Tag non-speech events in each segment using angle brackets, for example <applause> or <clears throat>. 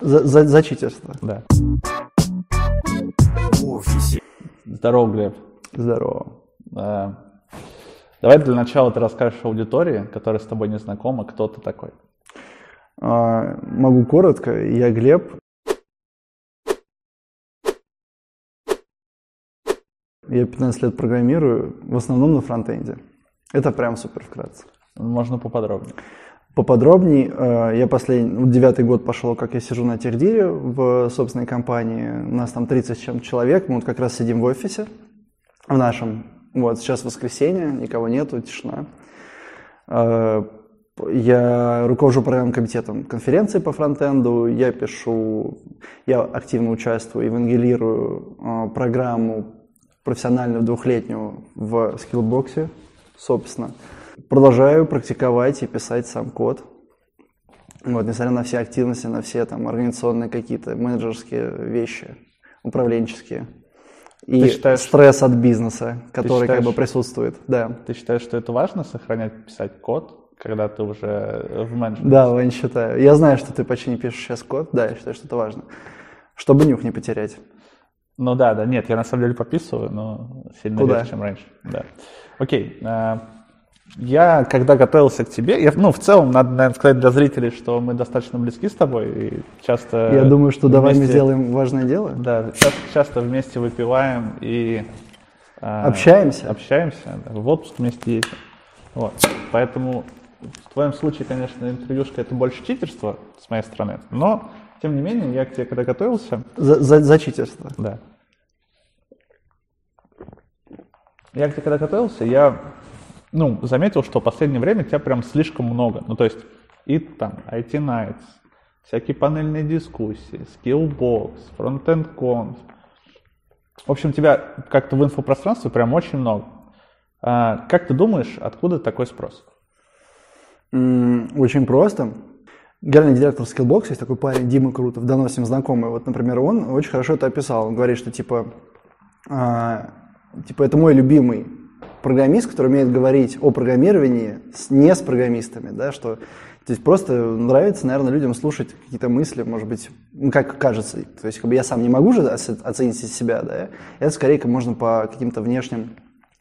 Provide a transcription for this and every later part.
За, за, за читерство. Да. Здорово, Глеб. Здорово. Э, Давай для начала ты расскажешь аудитории, которая с тобой не знакома, кто ты такой. А, могу коротко. Я Глеб. Я 15 лет программирую, в основном на фронтенде. Это прям супер вкратце. Можно поподробнее. Поподробнее, э, я последний, ну, девятый год пошел, как я сижу на Техдире в собственной компании. У нас там 30 с чем человек, мы вот как раз сидим в офисе в нашем. Вот, сейчас воскресенье, никого нету, тишина. Э, Я руковожу программным комитетом конференции по фронтенду, я пишу, я активно участвую, евангелирую э, программу профессиональную двухлетнюю в скиллбоксе, собственно. Продолжаю практиковать и писать сам код. Вот, несмотря на все активности, на все там организационные какие-то менеджерские вещи, управленческие. И Ты считаешь- стресс от бизнеса, который как считаешь- бы присутствует. Да. Ты считаешь, что это важно, сохранять, писать код, когда ты уже в менеджменте? Да, Вань, считаю. Я знаю, что ты почти не пишешь сейчас код. Да, я считаю, что это важно. Чтобы нюх не потерять. Ну да, да, нет, я на самом деле пописываю, но сильно Куда? реже, чем раньше. Да. Окей. Э, Я, когда готовился к тебе, я, ну, в целом, надо, наверное, сказать для зрителей, что мы достаточно близки с тобой и часто... Я думаю, что давай мы вместе- сделаем важное дело. Да, часто, часто вместе выпиваем и... э, Общаемся. Общаемся, да, в отпуск вместе ездим. Вот. Поэтому в твоем случае, конечно, интервьюшка это больше читерство с моей стороны, но, тем не менее, я к тебе когда готовился, За, за- за читерство. да. Я к тебе когда готовился, я ну, заметил, что в последнее время тебя прям слишком много. Ну, то есть, и там IT Nights, всякие панельные дискуссии, Skillbox, Frontend Conf. В общем, тебя как-то в инфопространстве прям очень много. А, как ты думаешь, откуда такой спрос? Очень просто. Генеральный директор Skillbox есть такой парень Дима Крутов, давно с ним знакомый. Вот, например, он очень хорошо это описал. Он говорит, что типа, а, типа это мой любимый программист, который умеет говорить о программировании с, не с программистами, да, что то есть просто нравится, наверное, людям слушать какие-то мысли, может быть, ну, как кажется. То есть как бы я сам не могу же оце- оценить себя, да, это скорее как можно по каким-то внешним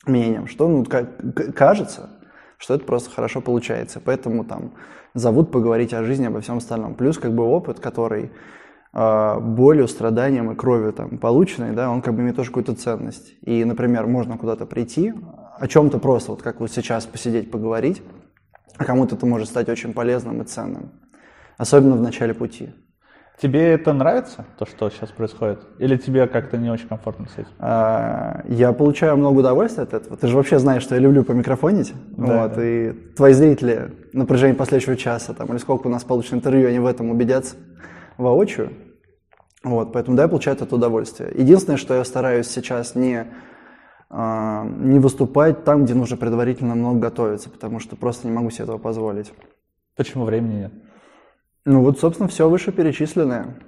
мнениям, что ну, как, кажется, что это просто хорошо получается. Поэтому там зовут поговорить о жизни, обо всем остальном. Плюс как бы опыт, который э, болью, страданием и кровью там полученный, да, он как бы имеет тоже какую-то ценность. И, например, можно куда-то прийти, о чем-то просто, вот как вот сейчас посидеть, поговорить, а кому-то это может стать очень полезным и ценным. Особенно в начале пути. Тебе это нравится, то, что сейчас происходит? Или тебе как-то не очень комфортно с этим? А, Я получаю много удовольствия от этого. Ты же вообще знаешь, что я люблю помикрофонить. Да, вот, да. И твои зрители на протяжении последующего часа, там, или сколько у нас получится интервью, они в этом убедятся воочию. Вот, поэтому да, я получаю этого удовольствие. Единственное, что я стараюсь сейчас не, не выступать там, где нужно предварительно много готовиться, потому что просто не могу себе этого позволить. Почему времени нет? Ну вот, собственно, все вышеперечисленное.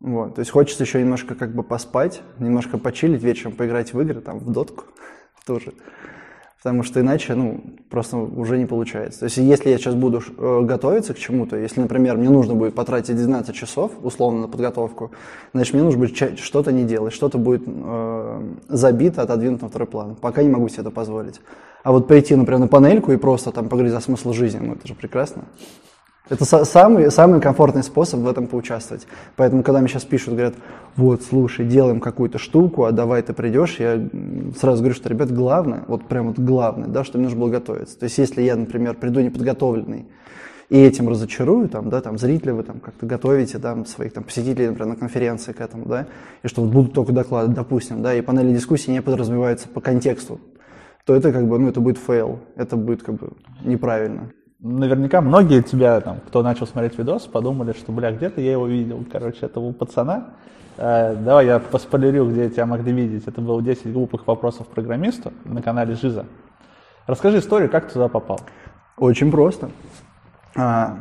Вот. То есть хочется еще немножко как бы поспать, немножко почилить вечером, поиграть в игры, там, в дотку <laughs> тоже. Потому что иначе, ну, просто уже не получается. То есть если я сейчас буду э, готовиться к чему-то, если, например, мне нужно будет потратить 12 часов, условно, на подготовку, значит, мне нужно будет что-то не делать, что-то будет э, забито, отодвинуто на второй план. Пока не могу себе это позволить. А вот прийти, например, на панельку и просто там поговорить о смысле жизни, ну, это же прекрасно. Это са- самый, самый комфортный способ в этом поучаствовать. Поэтому, когда мне сейчас пишут, говорят, вот, слушай, делаем какую-то штуку, а давай ты придешь, я сразу говорю, что, ребят, главное, вот прям вот главное, да, что мне нужно было готовиться. То есть, если я, например, приду неподготовленный и этим разочарую, там, да, там, зрители вы там как-то готовите, да, своих там посетителей, например, на конференции к этому, да, и что вот будут только доклады, допустим, да, и панели дискуссии не подразумеваются по контексту, то это как бы, ну, это будет fail, это будет как бы неправильно. Наверняка многие тебя, там, кто начал смотреть видос, подумали, что, бля, где-то я его видел, короче, этого пацана. Э, давай я поспойлерю, где тебя могли видеть. Это было 10 глупых вопросов программисту на канале Жиза. Расскажи историю, как ты туда попал. Очень просто. А,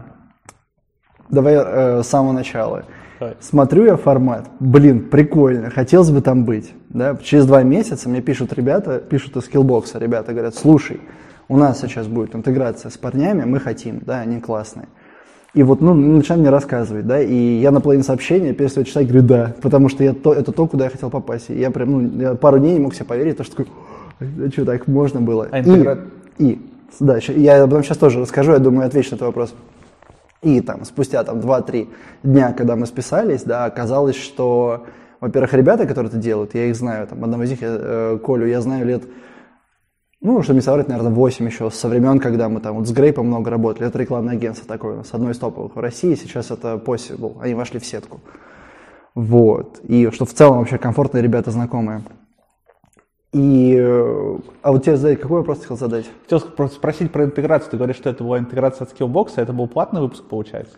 давай э, с самого начала. Давай. Смотрю я формат, блин, прикольно, хотелось бы там быть. Да? Через два месяца мне пишут ребята, пишут из скиллбокса, ребята говорят, слушай, у нас сейчас будет интеграция с парнями, мы хотим, да, они классные. И вот, ну, начинает мне рассказывать, да, и я на половине сообщения перестаю читать, говорю, да, потому что я то, это то, куда я хотел попасть. И я прям, ну, я пару дней не мог себе поверить, то, что такой, а что, так можно было? А интегра... и, и, да, я об этом сейчас тоже расскажу, я думаю, отвечу на этот вопрос. И там спустя там 2-3 дня, когда мы списались, да, оказалось, что, во-первых, ребята, которые это делают, я их знаю, там, одного из них, я, э, Колю, я знаю лет, ну, чтобы не соврать, наверное, 8 еще, со времен, когда мы там вот с Грейпом много работали. Это рекламное агентство такое у нас, одно из топовых в России, сейчас это Possible, они вошли в сетку. Вот, и что в целом вообще комфортные ребята, знакомые. И, а вот тебе задать, какой вопрос ты хотел задать? Хотел спросить про интеграцию. Ты говоришь, что это была интеграция от Skillbox, а это был платный выпуск, получается?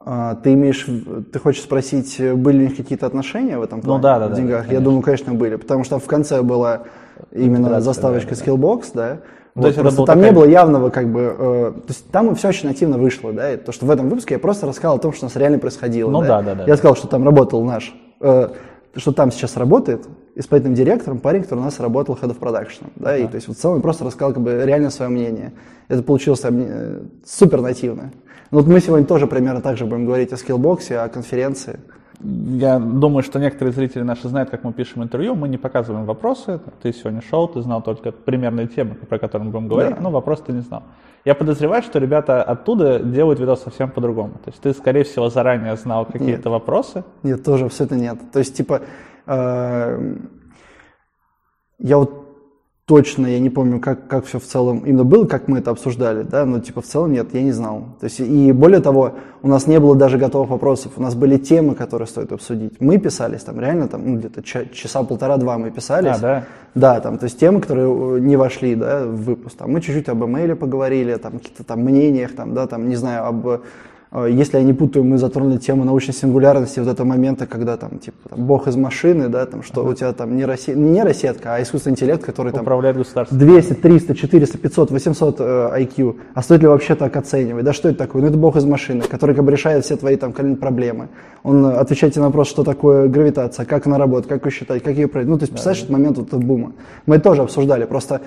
А, ты имеешь, ты хочешь спросить, были ли у них какие-то отношения в этом плане? Ну да, да, в деньгах? Да, Я думаю, конечно, были, потому что в конце была именно заставочка да, да. Skillbox, да. Вот, то есть просто там такая... не было явного, как бы, э, то есть там все очень нативно вышло, да, и то, что в этом выпуске я просто рассказал о том, что у нас реально происходило. Ну да, да, да. Я да. сказал, что там работал наш э, что там сейчас работает исполнительным директором парень, который у нас работал Head of Production. Да, uh-huh. и то есть вот в целом просто рассказал как бы реально свое мнение. Это получилось э, супер нативно. Но вот мы сегодня тоже примерно так же будем говорить о скиллбоксе, о конференции. Я думаю, что некоторые зрители наши знают, как мы пишем интервью. Мы не показываем вопросы. Ты сегодня шел, ты знал только примерные темы, про которые мы будем говорить, да. но вопрос ты не знал. Я подозреваю, что ребята оттуда делают видос совсем по-другому. То есть ты, скорее всего, заранее знал какие-то вопросы? Нет, тоже все это нет. То есть, типа, э, я вот точно, я не помню, как, как все в целом именно было, как мы это обсуждали, да, но типа в целом нет, я не знал. То есть, и более того, у нас не было даже готовых вопросов, у нас были темы, которые стоит обсудить. Мы писались там реально, там, ну, где-то часа полтора-два мы писались. А, да? Да, там, то есть темы, которые э, не вошли, да, в выпуск. Там, мы чуть-чуть об имейле поговорили, там, каких-то там мнениях, там, да, там, не знаю, об если я не путаю, мы затронули тему научной сингулярности вот этого момента, когда там, типа, там, бог из машины, да, там, что uh-huh. у тебя там не, рассет... не нейросетка, а искусственный интеллект, который там... Управляет государством. 200, 300, 400, 500, 800 э, IQ. А стоит ли вообще так оценивать? Да что это такое? Ну, это бог из машины, который как бы решает все твои там проблемы. Он отвечает на вопрос, что такое гравитация, как она работает, как ее считать, как ее... Ну, то есть, представляешь, да, да. этот момент вот этого бума. Мы это тоже обсуждали, просто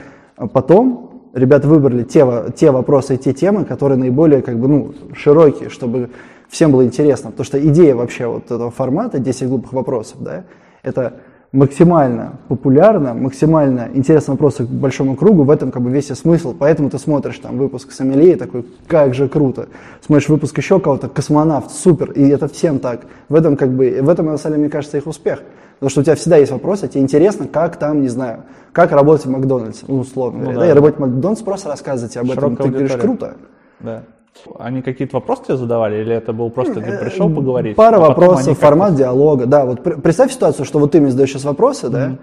потом ребята выбрали те, те вопросы и те темы, которые наиболее как бы, ну, широкие, чтобы всем было интересно. Потому что идея вообще вот этого формата 10 глупых вопросов, да, это максимально популярно, максимально интересные вопросы к большому кругу, в этом как бы весь и смысл. Поэтому ты смотришь там выпуск Сомелье такой, как же круто. Смотришь выпуск еще кого-то, космонавт, супер, и это всем так. В этом как бы, в этом, на самом деле, мне кажется, их успех. Потому что у тебя всегда есть вопросы, тебе интересно, как там, не знаю, как работать в Макдональдсе, ну, условно ну, говоря. Да. Да, и работать в Макдональдсе, просто рассказывать об Широкая этом. Ты говоришь, круто. Да. Они какие-то вопросы тебе задавали, или это был просто ты пришел поговорить? Пара а вопросов, формат диалога, да. Вот представь ситуацию, что вот ты мне задаешь сейчас вопросы, mm-hmm. да,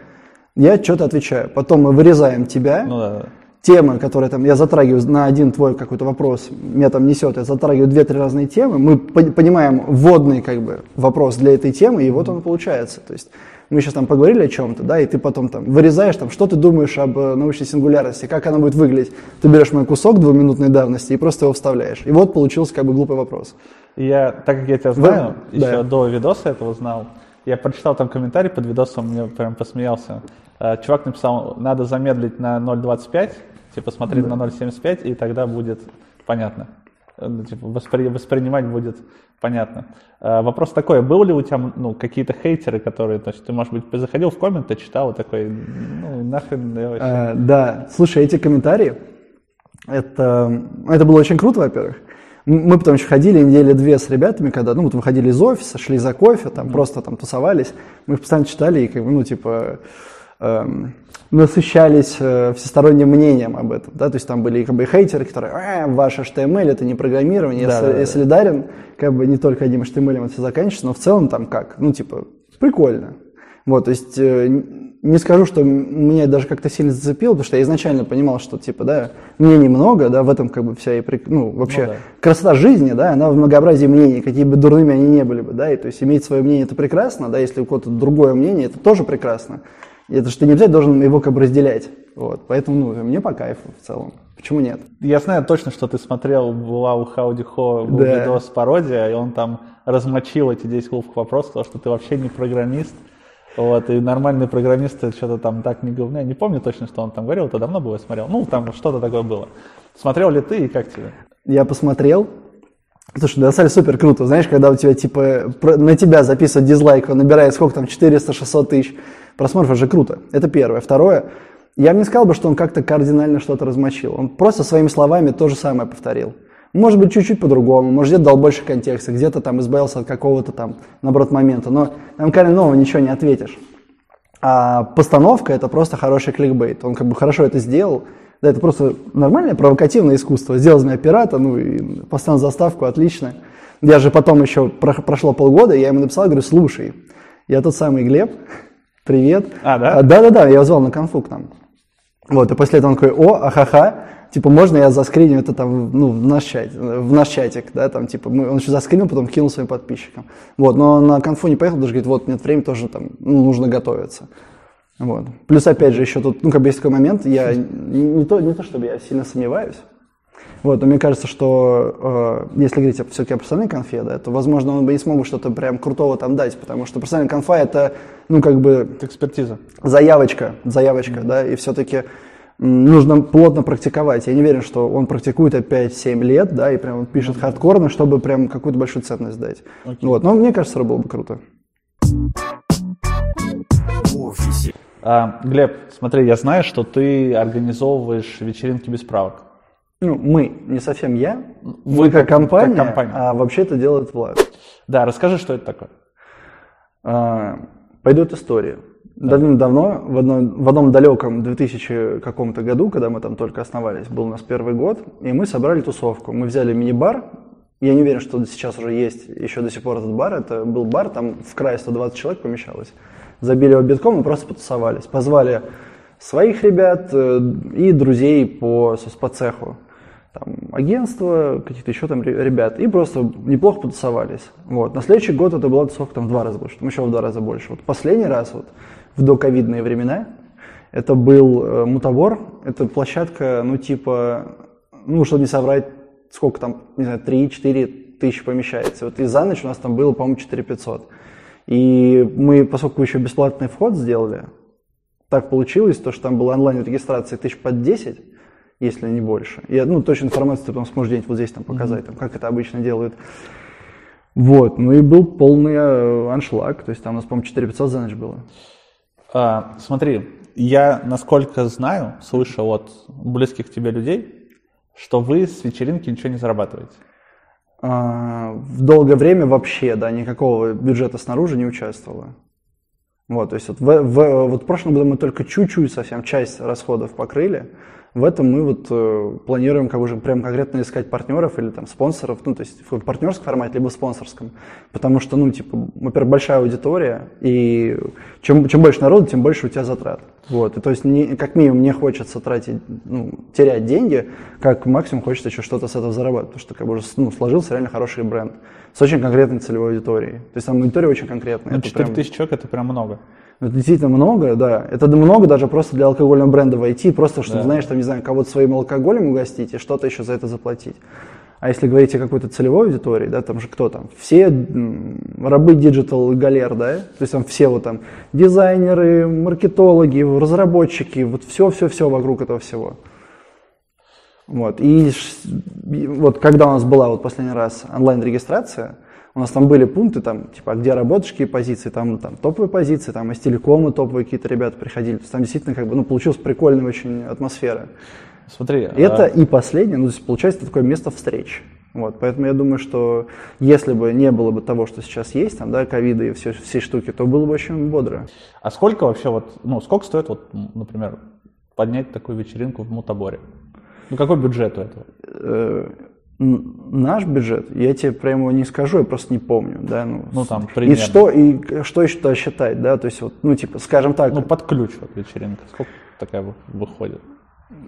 я что-то отвечаю, потом мы вырезаем тебя, ну, да темы, которые там я затрагиваю на один твой какой-то вопрос, меня там несет, я затрагиваю две-три разные темы, мы понимаем вводный как бы вопрос для этой темы, и вот он получается. То есть мы сейчас там поговорили о чем-то, да, и ты потом там вырезаешь там, что ты думаешь об э, научной сингулярности, как она будет выглядеть. Ты берешь мой кусок двухминутной давности и просто его вставляешь. И вот получился как бы глупый вопрос. Я, так как я тебя знаю, Вы... еще да. до видоса этого знал, я прочитал там комментарий под видосом, мне прям посмеялся. Э, чувак написал, надо замедлить на 0.25, Типа смотреть да. на 0.75, и тогда будет понятно. Э, ну, типа, воспри, воспринимать будет понятно. А, вопрос такой, был ли у тебя ну, какие-то хейтеры, которые, то есть ты, может быть, заходил в комменты, читал и такой, ну, нахрен я вообще... А, да, слушай, эти комментарии, это, это было очень круто, во-первых. Мы потом еще ходили недели две с ребятами, когда, ну, вот выходили из офиса, шли за кофе, там mm-hmm. просто там тусовались. Мы их постоянно читали и, как бы, ну, типа, насыщались э, всесторонним мнением об этом. Да? То есть там были как бы хейтеры, которые э, ваш HTML это не программирование, да, я, да, я да. солидарен, как бы не только одним HTML это все заканчивается, но в целом там как, ну типа прикольно. Вот, то есть э, не скажу, что меня даже как-то сильно зацепило, потому что я изначально понимал, что типа, да, мнений много, да, в этом как бы вся и, ну, вообще ну, да. красота жизни, да, она в многообразии мнений, какие бы дурными они не были бы, да, и то есть иметь свое мнение это прекрасно, да, если у кого-то другое мнение, это тоже прекрасно. И это что ты не обязательно должен его как бы разделять. Вот. Поэтому ну, мне по кайфу в целом. Почему нет? Я знаю точно, что ты смотрел, была у Хауди Хо был да. видос пародия, и он там размочил эти 10 глупых вопросов, сказал, что ты вообще не программист. Вот, и нормальные программисты что-то там так не говорят. Я не помню точно, что он там говорил, это давно было, я смотрел. Ну, там что-то такое было. Смотрел ли ты и как тебе? Я посмотрел. Слушай, на самом деле супер круто. Знаешь, когда у тебя, типа, на тебя записывают дизлайк, он набирает сколько там, 400-600 тысяч просмотров, это же круто. Это первое. Второе, я бы не сказал бы, что он как-то кардинально что-то размочил. Он просто своими словами то же самое повторил. Может быть, чуть-чуть по-другому, может, где-то дал больше контекста, где-то там избавился от какого-то там, наоборот, момента. Но там нового ничего не ответишь. А постановка – это просто хороший кликбейт. Он как бы хорошо это сделал, да, это просто нормальное провокативное искусство. Сделал из меня пирата, ну и поставил заставку, отлично. Я же потом еще, прошло полгода, я ему написал, говорю, слушай, я тот самый Глеб, привет. А, да? Да-да-да, я его звал на конфу к нам. Вот, и после этого он такой, о, ахаха, типа, можно я заскриню это там, ну, в наш чат, в наш чатик, да, там, типа, мы, он еще заскринил, потом кинул своим подписчикам. Вот, но на конфу не поехал, что говорит, вот, нет времени, тоже там, ну, нужно готовиться. Вот. Плюс, опять же, еще тут, ну, как бы есть такой момент, я не то, не то чтобы я сильно сомневаюсь, вот, но мне кажется, что э, если говорить все-таки о профессиональной конфе, да, то, возможно, он бы не смог бы что-то прям крутого там дать, потому что профессиональная конфа – это, ну, как бы… Это экспертиза. Заявочка, заявочка, mm-hmm. да, и все-таки нужно плотно практиковать. Я не уверен, что он практикует 5-7 лет, да, и прям пишет mm-hmm. хардкорно, чтобы прям какую-то большую ценность дать. Okay. Вот, но мне кажется, это было бы круто. А, Глеб, смотри, я знаю, что ты организовываешь вечеринки без правок. Ну, мы, не совсем я, вы как, как, компания, как компания, а вообще это делает Влад. Да, расскажи, что это такое. А, пойдет история. Да. Давным-давно, в одном, в одном далеком 2000 каком-то году, когда мы там только основались, был у нас первый год, и мы собрали тусовку. Мы взяли мини-бар, я не уверен, что сейчас уже есть еще до сих пор этот бар, это был бар, там в крае 120 человек помещалось забили его битком и просто потусовались. Позвали своих ребят э, и друзей по, по цеху. Там, агентство, каких-то еще там ребят, и просто неплохо потусовались. Вот. На следующий год это была тусовка там в два раза больше, там еще в два раза больше. Вот последний раз, вот, в доковидные времена, это был э, мутабор, это площадка, ну, типа, ну, чтобы не соврать, сколько там, не знаю, 3-4 тысячи помещается. Вот и за ночь у нас там было, по-моему, 4 500. И мы, поскольку еще бесплатный вход сделали, так получилось, то, что там была онлайн-регистрация тысяч под 10, если не больше. И, ну, точно информацию ты потом сможешь где-нибудь вот здесь там показать, mm-hmm. там, как это обычно делают. Вот, ну и был полный э, аншлаг, то есть там у нас, по-моему, 4500 за ночь было. А, смотри, я, насколько знаю, слышал от близких тебе людей, что вы с вечеринки ничего не зарабатываете. А, в долгое время вообще, да, никакого бюджета снаружи не участвовало. Вот, то есть вот в, в, вот в прошлом году мы только чуть-чуть совсем часть расходов покрыли, в этом мы вот э, планируем как уже прям конкретно искать партнеров или там спонсоров, ну, то есть в партнерском формате, либо в спонсорском. Потому что, ну, типа, во-первых, большая аудитория, и чем, чем больше народу, тем больше у тебя затрат. Вот, и то есть не, как минимум не хочется тратить, ну, терять деньги, как максимум хочется еще что-то с этого зарабатывать, потому что как бы уже ну, сложился реально хороший бренд с очень конкретной целевой аудиторией. То есть там аудитория очень конкретная. Ну, 4 тысячи человек это прям много. Это действительно много, да. Это много даже просто для алкогольного бренда войти, просто чтобы, да. знаешь, там, не знаю, кого-то своим алкоголем угостить и что-то еще за это заплатить. А если говорить о какой-то целевой аудитории, да, там же кто там? Все рабы digital галер, да? То есть там все вот там дизайнеры, маркетологи, разработчики, вот все-все-все вокруг этого всего. Вот. И вот когда у нас была вот последний раз онлайн-регистрация, у нас там были пункты, там, типа, а где работаешь, какие позиции, там, там топовые позиции, там из телекома топовые какие-то ребята приходили. То есть там действительно как бы, ну, получилась прикольная очень атмосфера. Смотри. Это а... и последнее, ну, то есть получается такое место встреч. Вот, поэтому я думаю, что если бы не было бы того, что сейчас есть, там, да, ковида и все, все штуки, то было бы очень бодро. А сколько вообще вот, ну, сколько стоит вот, например, поднять такую вечеринку в Мутаборе? Ну, какой бюджет у этого? Наш бюджет, я тебе прямо его не скажу, я просто не помню, да, ну, ну там примерно. И что, и что еще туда считать, да, то есть вот, ну, типа, скажем так. Ну, под ключ вот вечеринка, сколько такая выходит?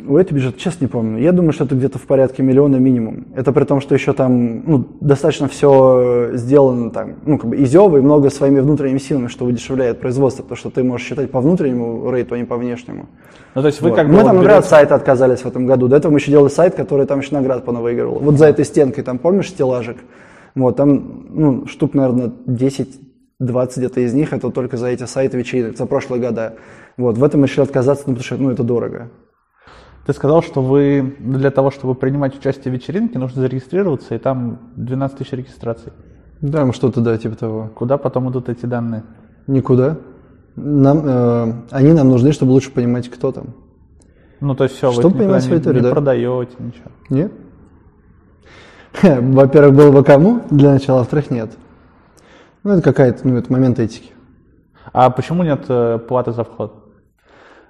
У этого бюджет, честно не помню. Я думаю, что это где-то в порядке миллиона минимум. Это при том, что еще там ну, достаточно все сделано там, ну, как бы изево и много своими внутренними силами, что удешевляет производство, потому что ты можешь считать по внутреннему рейту, а не по внешнему. Ну, то есть вы вот. как Мы там, например, от сайта отказались в этом году. До этого мы еще делали сайт, который там еще наград понавыигрывал. Вот за этой стенкой, там, помнишь, стеллажик? Вот, там, ну, штук, наверное, 10 20 где-то из них это только за эти сайты вечеринок, за прошлые года. Вот, в этом мы решили отказаться, ну, потому что ну, это дорого. Ты сказал, что вы для того, чтобы принимать участие в вечеринке, нужно зарегистрироваться, и там 12 тысяч регистраций. Да, ну что-то, да, типа того. Куда потом идут эти данные? Никуда. Нам, э, они нам нужны, чтобы лучше понимать, кто там. Ну, то есть все, Чтобы вы понимать никуда свою не, теорию, не да. продаете ничего. Нет? Во-первых, было бы кому для начала, во-вторых, нет. Ну, это какая-то, ну, это момент этики. А почему нет э, платы за вход?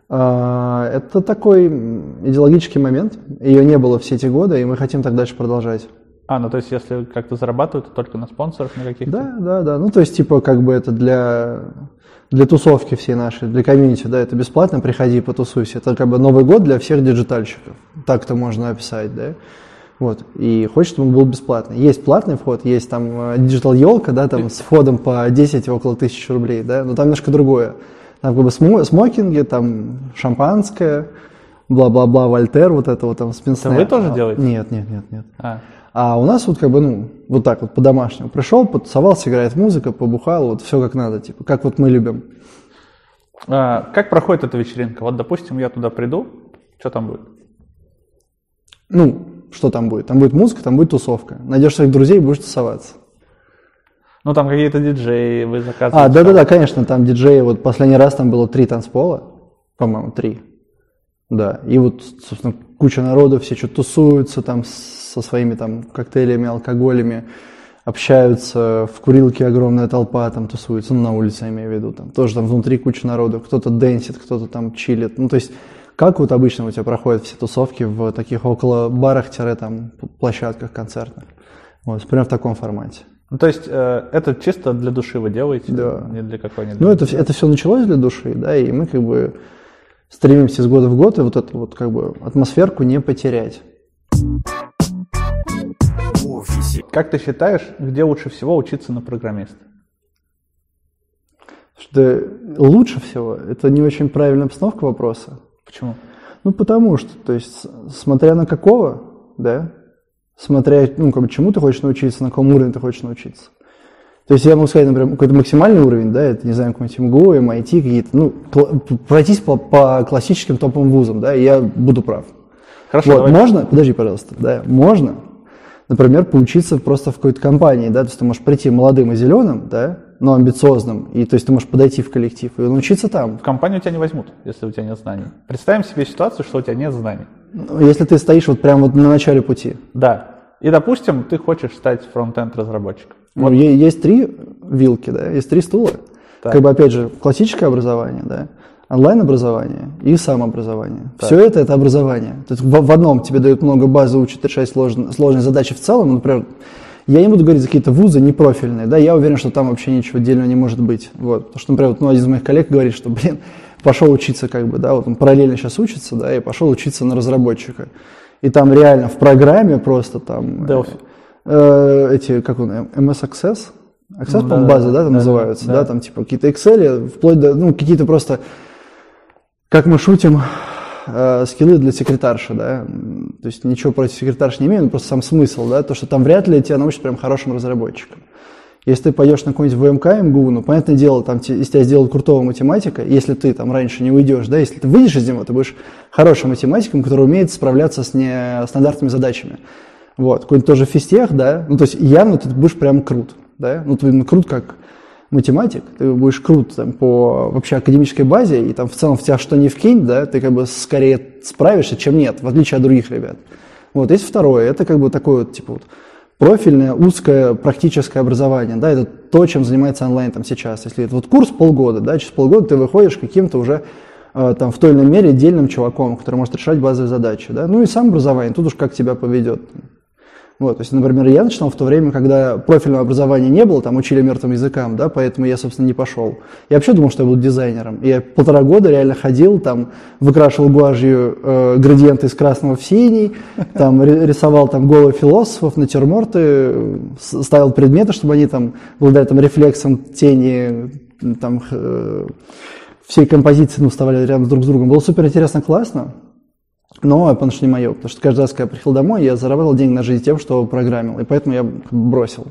А, Это такой идеологический момент. Ее не было все эти годы, и мы хотим так дальше продолжать. А, ну то есть если как-то зарабатывают, то только на спонсорах, на каких-то? Да, да, да. Ну, то есть, типа, как бы это для, для тусовки всей нашей, для комьюнити, да, это бесплатно, приходи, потусуйся. Это как бы Новый год для всех диджитальщиков. Так это можно описать, да. Вот. И хочешь, чтобы он был бесплатный. Есть платный вход, есть там digital елка, да, там с входом по 10 около тысячи рублей, да, но там немножко другое. Там как бы смо- смокинги, там шампанское, бла-бла-бла, Вольтер, вот это вот там с пенсне. вы тоже А, делаете? Нет, нет, нет, нет. А, А у нас вот как бы, ну, вот так вот по-домашнему. Пришел, потусовался, играет музыка, побухал, вот все как надо, типа, как вот мы любим. А, как проходит эта вечеринка? Вот, допустим, я туда приду, что там будет? Ну, что там будет? Там будет музыка, там будет тусовка. Найдешь своих друзей будешь тусоваться. Ну, там какие-то диджеи, вы заказываете. А, да-да-да, конечно, там диджеи, вот последний раз там было три танцпола, по-моему, три. Да, и вот, собственно, куча народу, все что-то тусуются там со своими там коктейлями, алкоголями, общаются, в курилке огромная толпа там тусуется, ну, на улице я имею в виду, там тоже там внутри куча народу, кто-то дэнсит, кто-то там чилит, ну, то есть, как вот обычно у тебя проходят все тусовки в таких около барах-там площадках концертных, вот, примерно в таком формате. Ну, то есть э, это чисто для души вы делаете? Да. Не для какой-нибудь? Ну, это, это все началось для души, да, и мы как бы стремимся с года в год и вот эту вот как бы атмосферку не потерять. Как ты считаешь, где лучше всего учиться на программиста? Что лучше всего, это не очень правильная обстановка вопроса. Почему? Ну, потому что, то есть, смотря на какого, да, смотря, ну, как бы, чему ты хочешь научиться, на каком уровне ты хочешь научиться. То есть я могу сказать, например, какой-то максимальный уровень, да, это, не знаю, какой-нибудь МГУ, MIT, какие-то, ну, пройтись по, по классическим топовым вузам, да, и я буду прав. Хорошо, Вот, давай. можно, подожди, пожалуйста, да, можно, например, поучиться просто в какой-то компании, да, то есть ты можешь прийти молодым и зеленым, да, но амбициозным, и то есть ты можешь подойти в коллектив и научиться там. В компанию тебя не возьмут, если у тебя нет знаний. Представим себе ситуацию, что у тебя нет знаний. Ну, Если ты стоишь вот прямо вот на начале пути. Да. И, допустим, ты хочешь стать фронт-энд разработчиком. Ну, е- есть три вилки, да, есть три стула. Так. Как бы, опять же, классическое образование, да, онлайн-образование и самообразование. Все это – это образование. То есть в, в одном тебе дают много базы, учат решать сложные, сложные задачи в целом. Например, я не буду говорить за какие-то вузы непрофильные, да, я уверен, что там вообще ничего отдельного не может быть. Вот. Потому что, например, вот, ну, один из моих коллег говорит, что, блин, пошел учиться как бы, да, вот он параллельно сейчас учится, да, и пошел учиться на разработчика. И там реально в программе просто там... э, Delphi. э, эти, как он, MS Access? Access, Ну, по-моему, да, базы, да, там да, называются, да. да, там типа какие-то Excel, вплоть до, ну, какие-то просто, как мы шутим, э, скиллы для секретарши, да, то есть ничего против секретарши не имею, но просто сам смысл, да, то, что там вряд ли тебя научат прям хорошим разработчиком. Если ты пойдешь на какой-нибудь ВМК МГУ, ну, понятное дело, там те- из тебя сделают крутого математика, если ты там раньше не уйдешь, да, если ты выйдешь из него, ты будешь хорошим математиком, который умеет справляться с нестандартными задачами. Вот, какой-нибудь тоже физтех, да, ну, то есть явно ты будешь прям крут, да, ну, ты именно крут как математик, ты будешь крут там, по вообще академической базе, и там в целом в тебя что не вкинь, да, ты как бы скорее справишься, чем нет, в отличие от других ребят. Вот, есть второе, это как бы такое вот, типа вот, профильное, узкое, практическое образование, да, это то, чем занимается онлайн там сейчас. Если это вот курс полгода, да, через полгода ты выходишь каким-то уже э, там в той или иной мере отдельным чуваком, который может решать базовые задачи, да, ну и сам образование, тут уж как тебя поведет. Вот, то есть, например, я начинал в то время, когда профильного образования не было, там учили мертвым языкам, да, поэтому я, собственно, не пошел. Я вообще думал, что я буду дизайнером. Я полтора года реально ходил, там, выкрашивал гуажью э, градиенты из красного в синий, там, ри- рисовал там головы философов, натюрморты, ставил предметы, чтобы они там, благодаря там рефлексам тени, там, э, всей композиции, ну, вставали рядом друг с другом. Было супер интересно, классно. Но я понял, что не мое, потому что каждый раз, когда я приехал домой, я зарабатывал деньги на жизнь тем, что программил, и поэтому я бросил.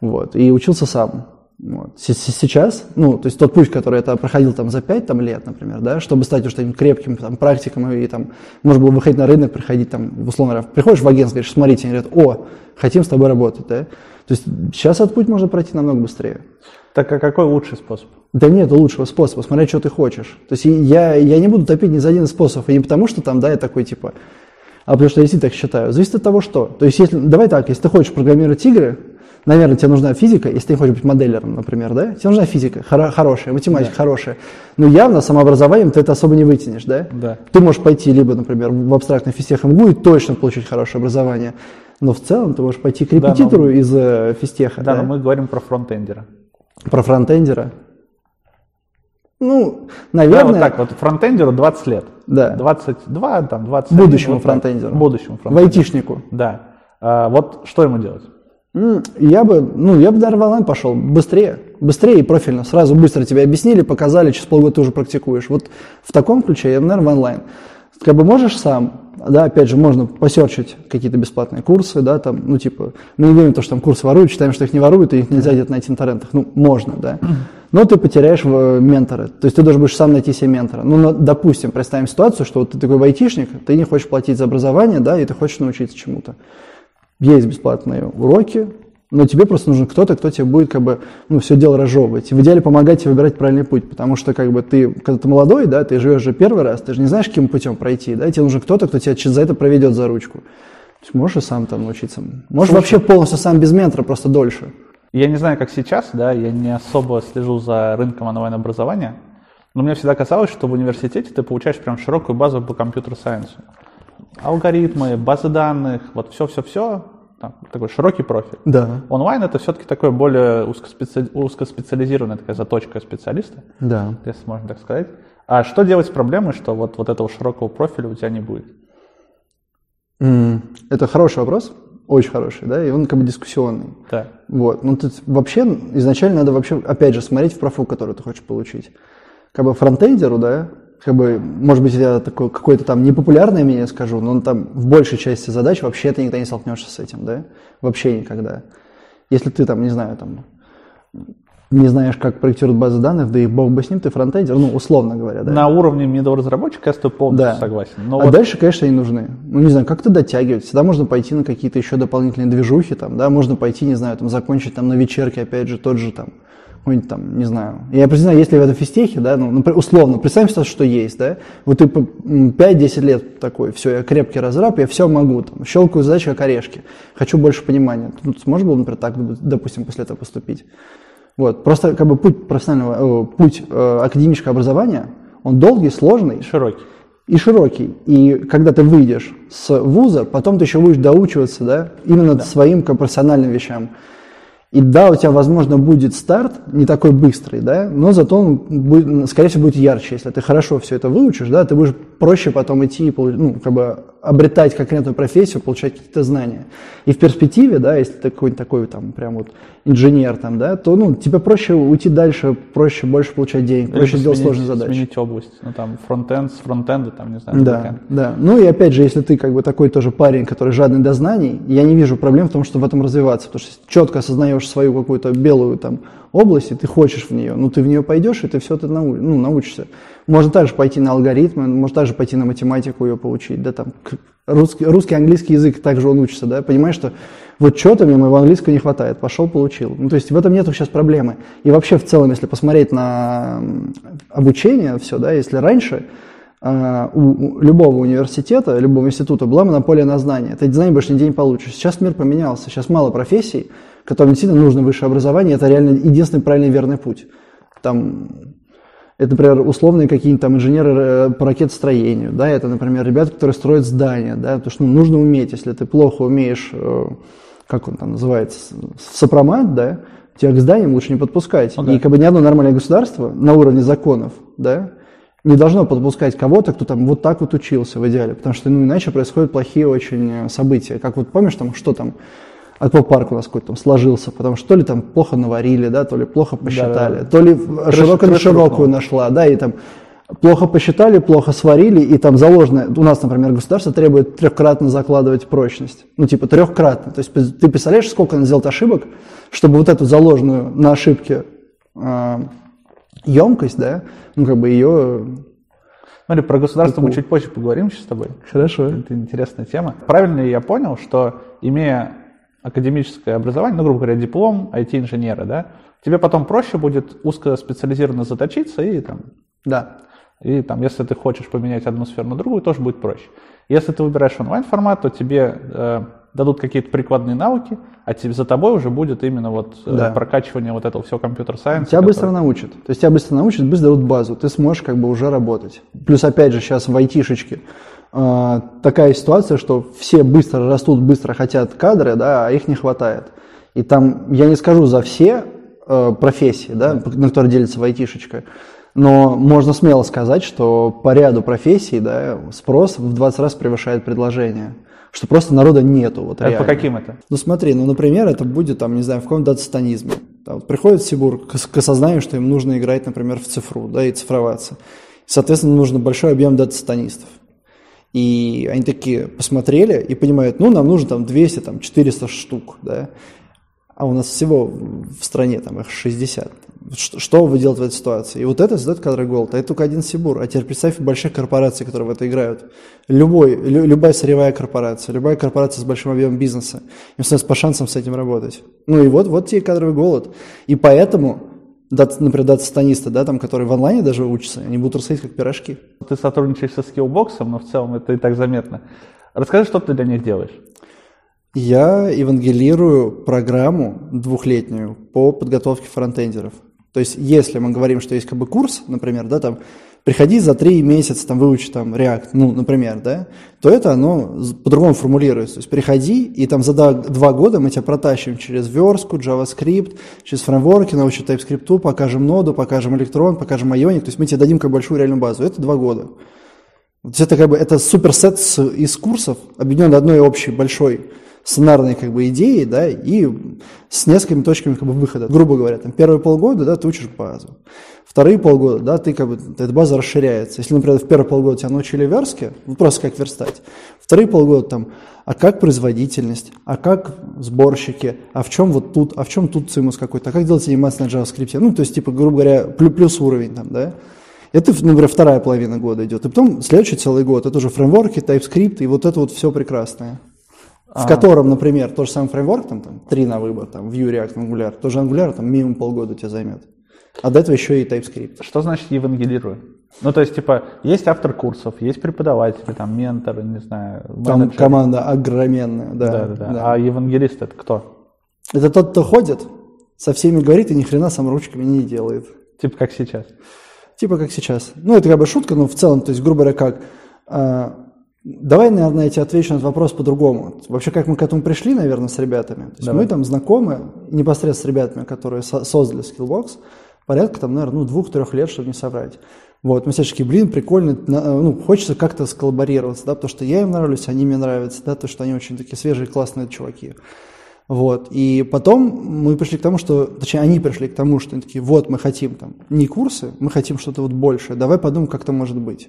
Вот, и учился сам. Вот. Сейчас, ну, то есть тот путь, который я проходил там за 5 там, лет, например, да, чтобы стать уже таким крепким там, практиком и там, можно было выходить на рынок, приходить там, условно говоря, приходишь в агентство, говоришь, смотрите, они говорят, о, хотим с тобой работать, да. То есть сейчас этот путь можно пройти намного быстрее. Так а какой лучший способ? Да нет лучшего способа, смотреть, что ты хочешь. То есть я, я не буду топить ни за один из способов, и не потому, что там, да, я такой, типа, а потому что я действительно так считаю. Зависит от того, что. То есть, если, давай так, если ты хочешь программировать игры, наверное, тебе нужна физика, если ты хочешь быть моделером, например, да, тебе нужна физика хоро- хорошая, математика да. хорошая. Но явно самообразованием ты это особо не вытянешь, да? Да. Ты можешь пойти либо, например, в абстрактный физтех МГУ и точно получить хорошее образование, но в целом ты можешь пойти к репетитору да, но... из э, физтеха. Да, да, но мы говорим про фронтендера. Про фронтендера? Ну, наверное... Да, вот так вот, фронтендеру 20 лет. Да. 22, там, 20 Будущему вот фронтендеру. Будущему фронтендеру. В айтишнику. Да. А, вот что ему делать? Я бы, ну, я бы, наверное, в онлайн пошел быстрее, быстрее и профильно. Сразу быстро тебе объяснили, показали, через полгода ты уже практикуешь. Вот в таком ключе я бы, наверное, в онлайн. Как бы можешь сам, да, опять же, можно посерчить какие-то бесплатные курсы, да, там, ну, типа, мы не говорим то, что там курсы воруют, считаем, что их не воруют, и их нельзя где-то найти в интернетах. Ну, можно, да. Но ты потеряешь ментора. То есть ты должен будешь сам найти себе ментора. Ну, допустим, представим ситуацию, что вот ты такой айтишник, ты не хочешь платить за образование, да, и ты хочешь научиться чему-то есть бесплатные уроки, но тебе просто нужен кто-то, кто тебе будет как бы, ну, все дело разжевывать. И в идеале помогать тебе выбирать правильный путь, потому что как бы ты, когда ты молодой, да, ты живешь же первый раз, ты же не знаешь, каким путем пройти, да, тебе нужен кто-то, кто тебя за это проведет за ручку. То есть можешь и сам там научиться. Можешь Слушай, вообще полностью сам без ментора, просто дольше. Я не знаю, как сейчас, да, я не особо слежу за рынком онлайн-образования, но мне всегда казалось, что в университете ты получаешь прям широкую базу по компьютер-сайенсу алгоритмы, базы данных, вот все-все-все, такой широкий профиль. Да. Онлайн это все-таки такое более узкоспеци... узкоспециализированная такая заточка специалиста, да. если можно так сказать. А что делать с проблемой, что вот, вот этого широкого профиля у тебя не будет? Это хороший вопрос, очень хороший, да, и он как бы дискуссионный. Да. Вот, ну тут вообще изначально надо вообще, опять же, смотреть в профу, который ты хочешь получить. Как бы фронтендеру, да, как бы, может быть, я такое какое-то там непопулярное мнение скажу, но там в большей части задач вообще ты никогда не столкнешься с этим, да? Вообще никогда. Если ты там, не знаю, там, не знаешь, как проектируют базы данных, да и бог бы с ним, ты фронтендер, ну, условно говоря, да. На уровне разработчика я с тобой полностью да. согласен. Но а вот... дальше, конечно, они нужны. Ну, не знаю, как-то дотягивать. Всегда можно пойти на какие-то еще дополнительные движухи, там, да, можно пойти, не знаю, там, закончить там на вечерке, опять же, тот же там, какой-нибудь там, не знаю, я признаю, если в этом физтехе, да, ну, условно, представим себе, что есть, да, вот ты 5-10 лет такой, все, я крепкий разраб, я все могу, там, щелкаю задачи как орешки, хочу больше понимания. Тут сможешь было, например, так, допустим, после этого поступить? Вот, просто как бы путь профессионального, э, путь э, академического образования, он долгий, сложный. Широкий. И широкий. И когда ты выйдешь с вуза, потом ты еще будешь доучиваться, да, именно да. своим профессиональным вещам. И да, у тебя, возможно, будет старт не такой быстрый, да, но зато он, будет, скорее всего, будет ярче. Если ты хорошо все это выучишь, да, ты будешь проще потом идти ну, как бы обретать конкретную профессию, получать какие-то знания. И в перспективе, да, если ты какой-нибудь такой там прям вот инженер там, да, то ну, тебе проще уйти дальше, проще больше получать денег, проще Или делать сложные задачи. Сменить область, ну там фронтенд с фронтенда, там, не знаю. Да, бэкэнд. да. Ну и опять же, если ты как бы такой тоже парень, который жадный до знаний, я не вижу проблем в том, что в этом развиваться, потому что четко осознаешь свою какую-то белую там область, и ты хочешь в нее, ну ты в нее пойдешь, и ты все это нау, ну, научишься. Можно также пойти на алгоритмы, можно также пойти на математику ее получить, да, там, русский, русский, английский язык также он учится, да, понимаешь, что вот что-то мне моего английского не хватает, пошел, получил. Ну, то есть в этом нет сейчас проблемы. И вообще в целом, если посмотреть на обучение, все, да, если раньше Uh, у, у любого университета, любого института была монополия на знания. Ты эти знания больше нигде не получишь. Сейчас мир поменялся. Сейчас мало профессий, которым действительно нужно высшее образование. Это реально единственный правильный верный путь. Там это, например, условные какие-нибудь там инженеры э, по ракетостроению, да, это, например, ребята, которые строят здания, да, потому что ну, нужно уметь, если ты плохо умеешь, э, как он там называется, сопромат, да, тебя к зданиям лучше не подпускать. Okay. И как бы ни одно нормальное государство на уровне законов, да, не должно подпускать кого-то, кто там вот так вот учился в идеале, потому что ну, иначе происходят плохие очень события. Как вот помнишь там, что там, аквапарк у нас какой-то там сложился, потому что то ли там плохо наварили, да, то ли плохо посчитали, да, да. то ли широкая на широкую нашла, да, и там плохо посчитали, плохо сварили, и там заложено, у нас, например, государство требует трехкратно закладывать прочность, ну типа трехкратно, то есть ты представляешь, сколько он сделал ошибок, чтобы вот эту заложенную на ошибке э, емкость, да, ну, как бы ее... Смотри, про государство мы чуть позже поговорим сейчас с тобой. Хорошо. Это интересная тема. Правильно я понял, что имея академическое образование, ну, грубо говоря, диплом IT-инженера, да, тебе потом проще будет узкоспециализированно заточиться и там... Да. И там, если ты хочешь поменять одну сферу на другую, тоже будет проще. Если ты выбираешь онлайн-формат, то тебе э, дадут какие-то прикладные навыки, а тебе, за тобой уже будет именно вот э, да. прокачивание вот этого всего компьютер-сайенса. Тебя который... быстро научат. То есть тебя быстро научат, быстро дадут базу, ты сможешь как бы уже работать. Плюс, опять же, сейчас в айтишечке такая ситуация, что все быстро растут, быстро хотят кадры, да, а их не хватает. И там, я не скажу за все э, профессии, да, на которые делится в айтишечка, но можно смело сказать, что по ряду профессий да, спрос в 20 раз превышает предложение. Что просто народа нету. Вот, а по каким это? Ну смотри, ну, например, это будет, там, не знаю, в каком-то датастанизме. Там, вот приходит Сибур к, к осознанию, что им нужно играть, например, в цифру, да, и цифроваться. Соответственно, нужно большой объем дата-станистов. И они такие посмотрели и понимают, ну, нам нужно там 200, там 400 штук, да, а у нас всего в стране там их 60. Что вы делаете в этой ситуации? И вот это создает кадровый голод. А это только один Сибур. А теперь представь больших корпораций, которые в это играют. Любой, лю, любая сырьевая корпорация, любая корпорация с большим объемом бизнеса. Им становится по шансам с этим работать. Ну и вот, вот тебе кадровый голод. И поэтому например, дата-станисты, да, там, которые в онлайне даже учатся, они будут расходить как пирожки. Ты сотрудничаешь со Skillbox, но в целом это и так заметно. Расскажи, что ты для них делаешь. Я евангелирую программу двухлетнюю по подготовке фронтендеров. То есть, если мы говорим, что есть как бы курс, например, да, там, приходи за три месяца, там, выучи там React, ну, например, да, то это оно по-другому формулируется. То есть, приходи, и там за два года мы тебя протащим через верстку, JavaScript, через фреймворки, научим TypeScript, покажем ноду, покажем электрон, покажем Ionic, то есть мы тебе дадим как большую реальную базу. Это два года. То есть это как бы это суперсет из курсов, объединенный одной общей большой сценарной как бы идеей, да, и с несколькими точками как бы выхода. Грубо говоря, там первые полгода, да, ты учишь базу. Вторые полгода, да, ты как бы, эта база расширяется. Если, например, в первые полгода тебя научили верстке, ну, просто как верстать. Вторые полгода там, а как производительность, а как сборщики, а в чем вот тут, а в чем тут цимус какой-то, а как делать анимацию на JavaScript. Ну, то есть, типа, грубо говоря, плюс, плюс уровень там, да. Это, например, вторая половина года идет. И потом следующий целый год, это уже фреймворки, TypeScript, и вот это вот все прекрасное в котором, например, тот же самый фреймворк, там, там три на выбор, там, Vue, React, Angular, тоже Angular там минимум полгода тебе займет. А до этого еще и TypeScript. Что значит евангелирую? Ну, то есть, типа, есть автор курсов, есть преподаватели, там, менторы, не знаю, менеджеры. Там команда огроменная, да. Да, да, да. да. А евангелист это кто? Это тот, кто ходит, со всеми говорит и ни хрена сам ручками не делает. Типа как сейчас? Типа как сейчас. Ну, это как бы шутка, но в целом, то есть, грубо говоря, как а, Давай, наверное, я тебе отвечу на этот вопрос по-другому. Вообще, как мы к этому пришли, наверное, с ребятами. То есть мы там знакомы непосредственно с ребятами, которые создали Skillbox, порядка там, наверное, ну, двух-трех лет, чтобы не соврать. Вот, мы все таки блин, прикольно, ну, хочется как-то сколлаборироваться, да, потому что я им нравлюсь, они мне нравятся, да, то, что они очень такие свежие, классные чуваки. Вот, и потом мы пришли к тому, что, точнее, они пришли к тому, что они такие, вот, мы хотим там не курсы, мы хотим что-то вот большее, давай подумаем, как это может быть.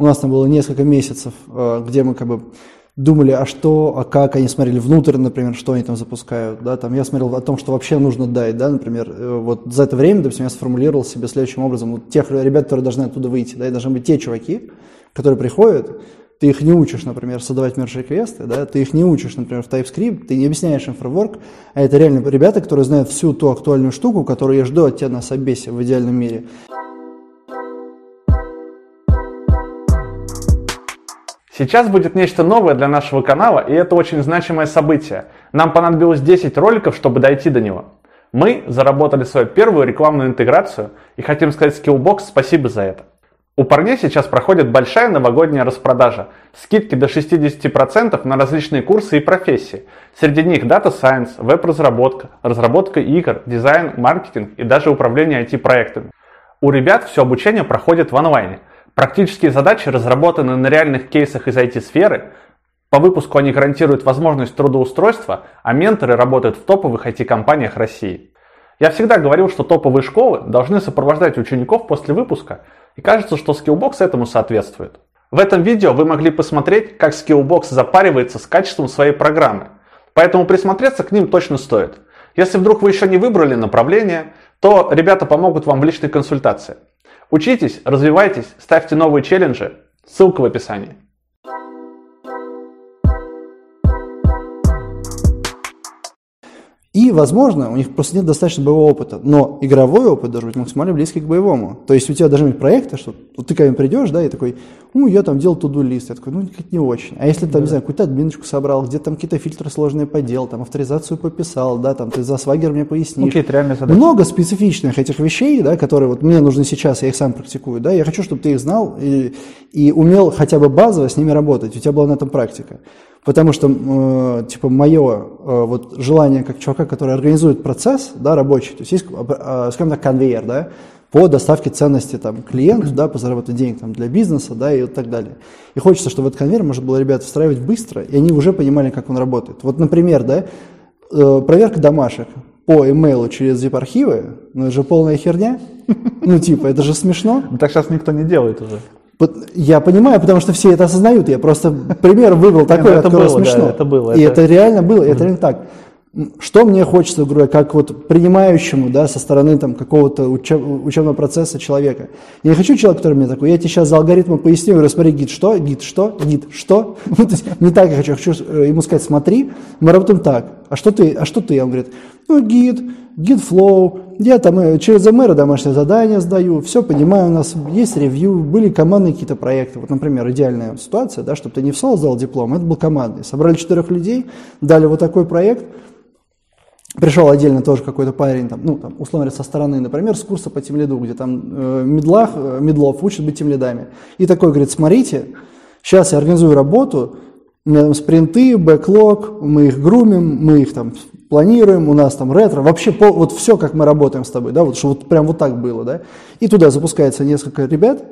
У нас там было несколько месяцев, э, где мы как бы думали, а что, а как, они смотрели внутрь, например, что они там запускают, да, там я смотрел о том, что вообще нужно дать, да, например, э, вот за это время, допустим, я сформулировал себе следующим образом, вот тех ребят, которые должны оттуда выйти, да, и должны быть те чуваки, которые приходят, ты их не учишь, например, создавать мерч-реквесты, да, ты их не учишь, например, в TypeScript, ты не объясняешь им фреймворк, а это реально ребята, которые знают всю ту актуальную штуку, которую я жду от тебя на собесе в идеальном мире. Сейчас будет нечто новое для нашего канала, и это очень значимое событие. Нам понадобилось 10 роликов, чтобы дойти до него. Мы заработали свою первую рекламную интеграцию и хотим сказать Skillbox спасибо за это. У парней сейчас проходит большая новогодняя распродажа. Скидки до 60% на различные курсы и профессии. Среди них Data Science, веб-разработка, разработка игр, дизайн, маркетинг и даже управление IT-проектами. У ребят все обучение проходит в онлайне. Практические задачи разработаны на реальных кейсах из IT-сферы. По выпуску они гарантируют возможность трудоустройства, а менторы работают в топовых IT-компаниях России. Я всегда говорил, что топовые школы должны сопровождать учеников после выпуска, и кажется, что Skillbox этому соответствует. В этом видео вы могли посмотреть, как Skillbox запаривается с качеством своей программы, поэтому присмотреться к ним точно стоит. Если вдруг вы еще не выбрали направление, то ребята помогут вам в личной консультации. Учитесь, развивайтесь, ставьте новые челленджи. Ссылка в описании. И, возможно, у них просто нет достаточно боевого опыта, но игровой опыт должен быть максимально близкий к боевому. То есть у тебя должны быть проекты, что вот ты ко мне придешь, да, и такой, ну, я там делал туду лист, я такой, ну, не очень. А если там, да. не знаю, какую-то админочку собрал, где там какие-то фильтры сложные поделал, там авторизацию пописал, да, там ты за свагер мне пояснишь. Ну, какие-то реальные задачи. Много специфичных этих вещей, да, которые вот мне нужны сейчас, я их сам практикую, да, я хочу, чтобы ты их знал и, и умел хотя бы базово с ними работать, у тебя была на этом практика. Потому что, э, типа, мое э, вот желание как чувака, который организует процесс, да, рабочий, то есть есть, э, скажем так, конвейер, да, по доставке ценности там, клиенту, да, по заработку денег там, для бизнеса, да, и вот так далее. И хочется, чтобы этот конвейер можно было ребят встраивать быстро, и они уже понимали, как он работает. Вот, например, да, э, проверка домашек по имейлу через zip-архивы, ну это же полная херня. <laughs> Ну, типа, это же смешно. Ну, так сейчас никто не делает уже. Я понимаю, потому что все это осознают. Я просто пример выбрал такой, это было, смешно. Это было. И это, реально было, это реально так. Что мне хочется, говорю, как вот принимающему, да, со стороны там какого-то учеб, учебного процесса человека. Я не хочу человека, который мне такой, я тебе сейчас за алгоритмы поясню, говорю, смотри, git, что, git, что, git, что. <laughs> Ну, то есть не так я хочу, я хочу э, ему сказать, смотри, мы работаем так. А что ты, а что ты? Он говорит, ну, git, git flow, я там э, через MR домашнее задание сдаю, все понимаю, у нас есть ревью, были командные какие-то проекты. Вот, например, идеальная ситуация, да, чтобы ты не в соло сдал диплом, это был командный. Собрали четырех людей, дали вот такой проект, пришел отдельно тоже какой-то парень, там, ну, там, условно говоря, со стороны, например, с курса по тимлиду, где там э, медлах, э, медлов учат быть тимлидами. И такой говорит, смотрите, сейчас я организую работу, у меня там спринты, бэклог, мы их грумим, мы их там планируем, у нас там ретро, вообще по, вот все, как мы работаем с тобой, да, вот что вот прям вот так было, да. И туда запускается несколько ребят,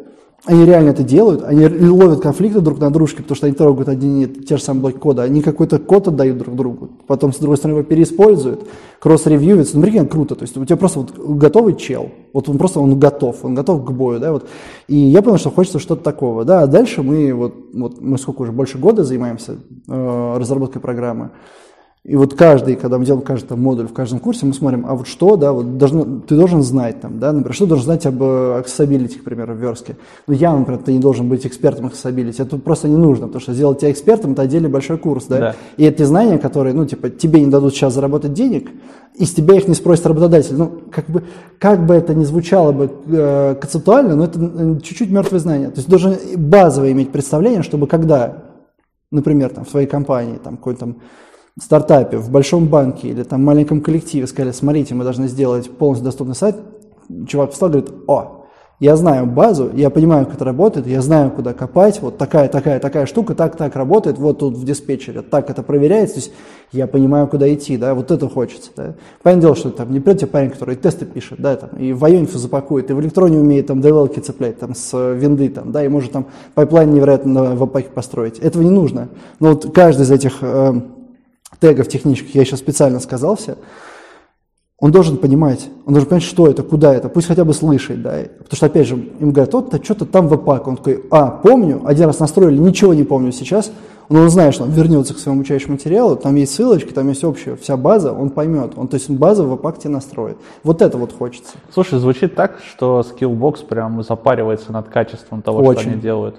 они реально это делают, они ловят конфликты друг на дружке, потому что они трогают одни те же самые блоки кода, они какой-то код отдают друг другу, потом с другой стороны его переиспользуют, кросс-ревьюется, ну, прикинь, круто, то есть у тебя просто вот готовый чел, вот он просто, он готов, он готов к бою, да, вот, и я понял, что хочется что-то такого, да, а дальше мы вот, вот мы сколько уже, больше года занимаемся э, разработкой программы, и вот каждый, когда мы делаем каждый там, модуль в каждом курсе, мы смотрим, а вот что, да, вот должно, ты должен знать там, да, например, что должен знать об accessibility, к примеру, в верстке. Ну, я, например, ты не должен быть экспертом accessibility, это просто не нужно, потому что сделать тебя экспертом, это отдельный большой курс, да. да. И эти знания, которые, ну, типа, тебе не дадут сейчас заработать денег, и с тебя их не спросит работодатель. Ну, как бы, как бы это ни звучало бы э, концептуально, но это э, чуть-чуть мертвые знания. То есть должен базово иметь представление, чтобы когда, например, там, в твоей компании, там, какой-то там стартапе, в большом банке или там маленьком коллективе сказали, смотрите, мы должны сделать полностью доступный сайт, чувак встал и говорит, о, я знаю базу, я понимаю, как это работает, я знаю, куда копать, вот такая, такая, такая штука, так, так работает, вот тут в диспетчере, так это проверяется, то есть я понимаю, куда идти, да, вот это хочется, да. Понятное дело, что там не придет тебе парень, который тесты пишет, да, там, и в Ionic запакует, и в электроне умеет там девелки цеплять, там, с винды, там, да, и может там pipeline невероятно в webpack е построить. Этого не нужно. Но вот каждый из этих э, тегов технических, я еще специально сказал все, он должен понимать, он должен понимать, что это, куда это, пусть хотя бы слышать, да, потому что, опять же, им говорят, вот, -то, что-то там webpack, он такой, а, помню, один раз настроили, ничего не помню сейчас, но он знает, что он вернется к своему обучающему материалу, там есть ссылочки, там есть общая вся база, он поймет, он, то есть база в пак тебе настроит. Вот это вот хочется. Слушай, звучит так, что Skillbox прям запаривается над качеством того, Очень. что они делают.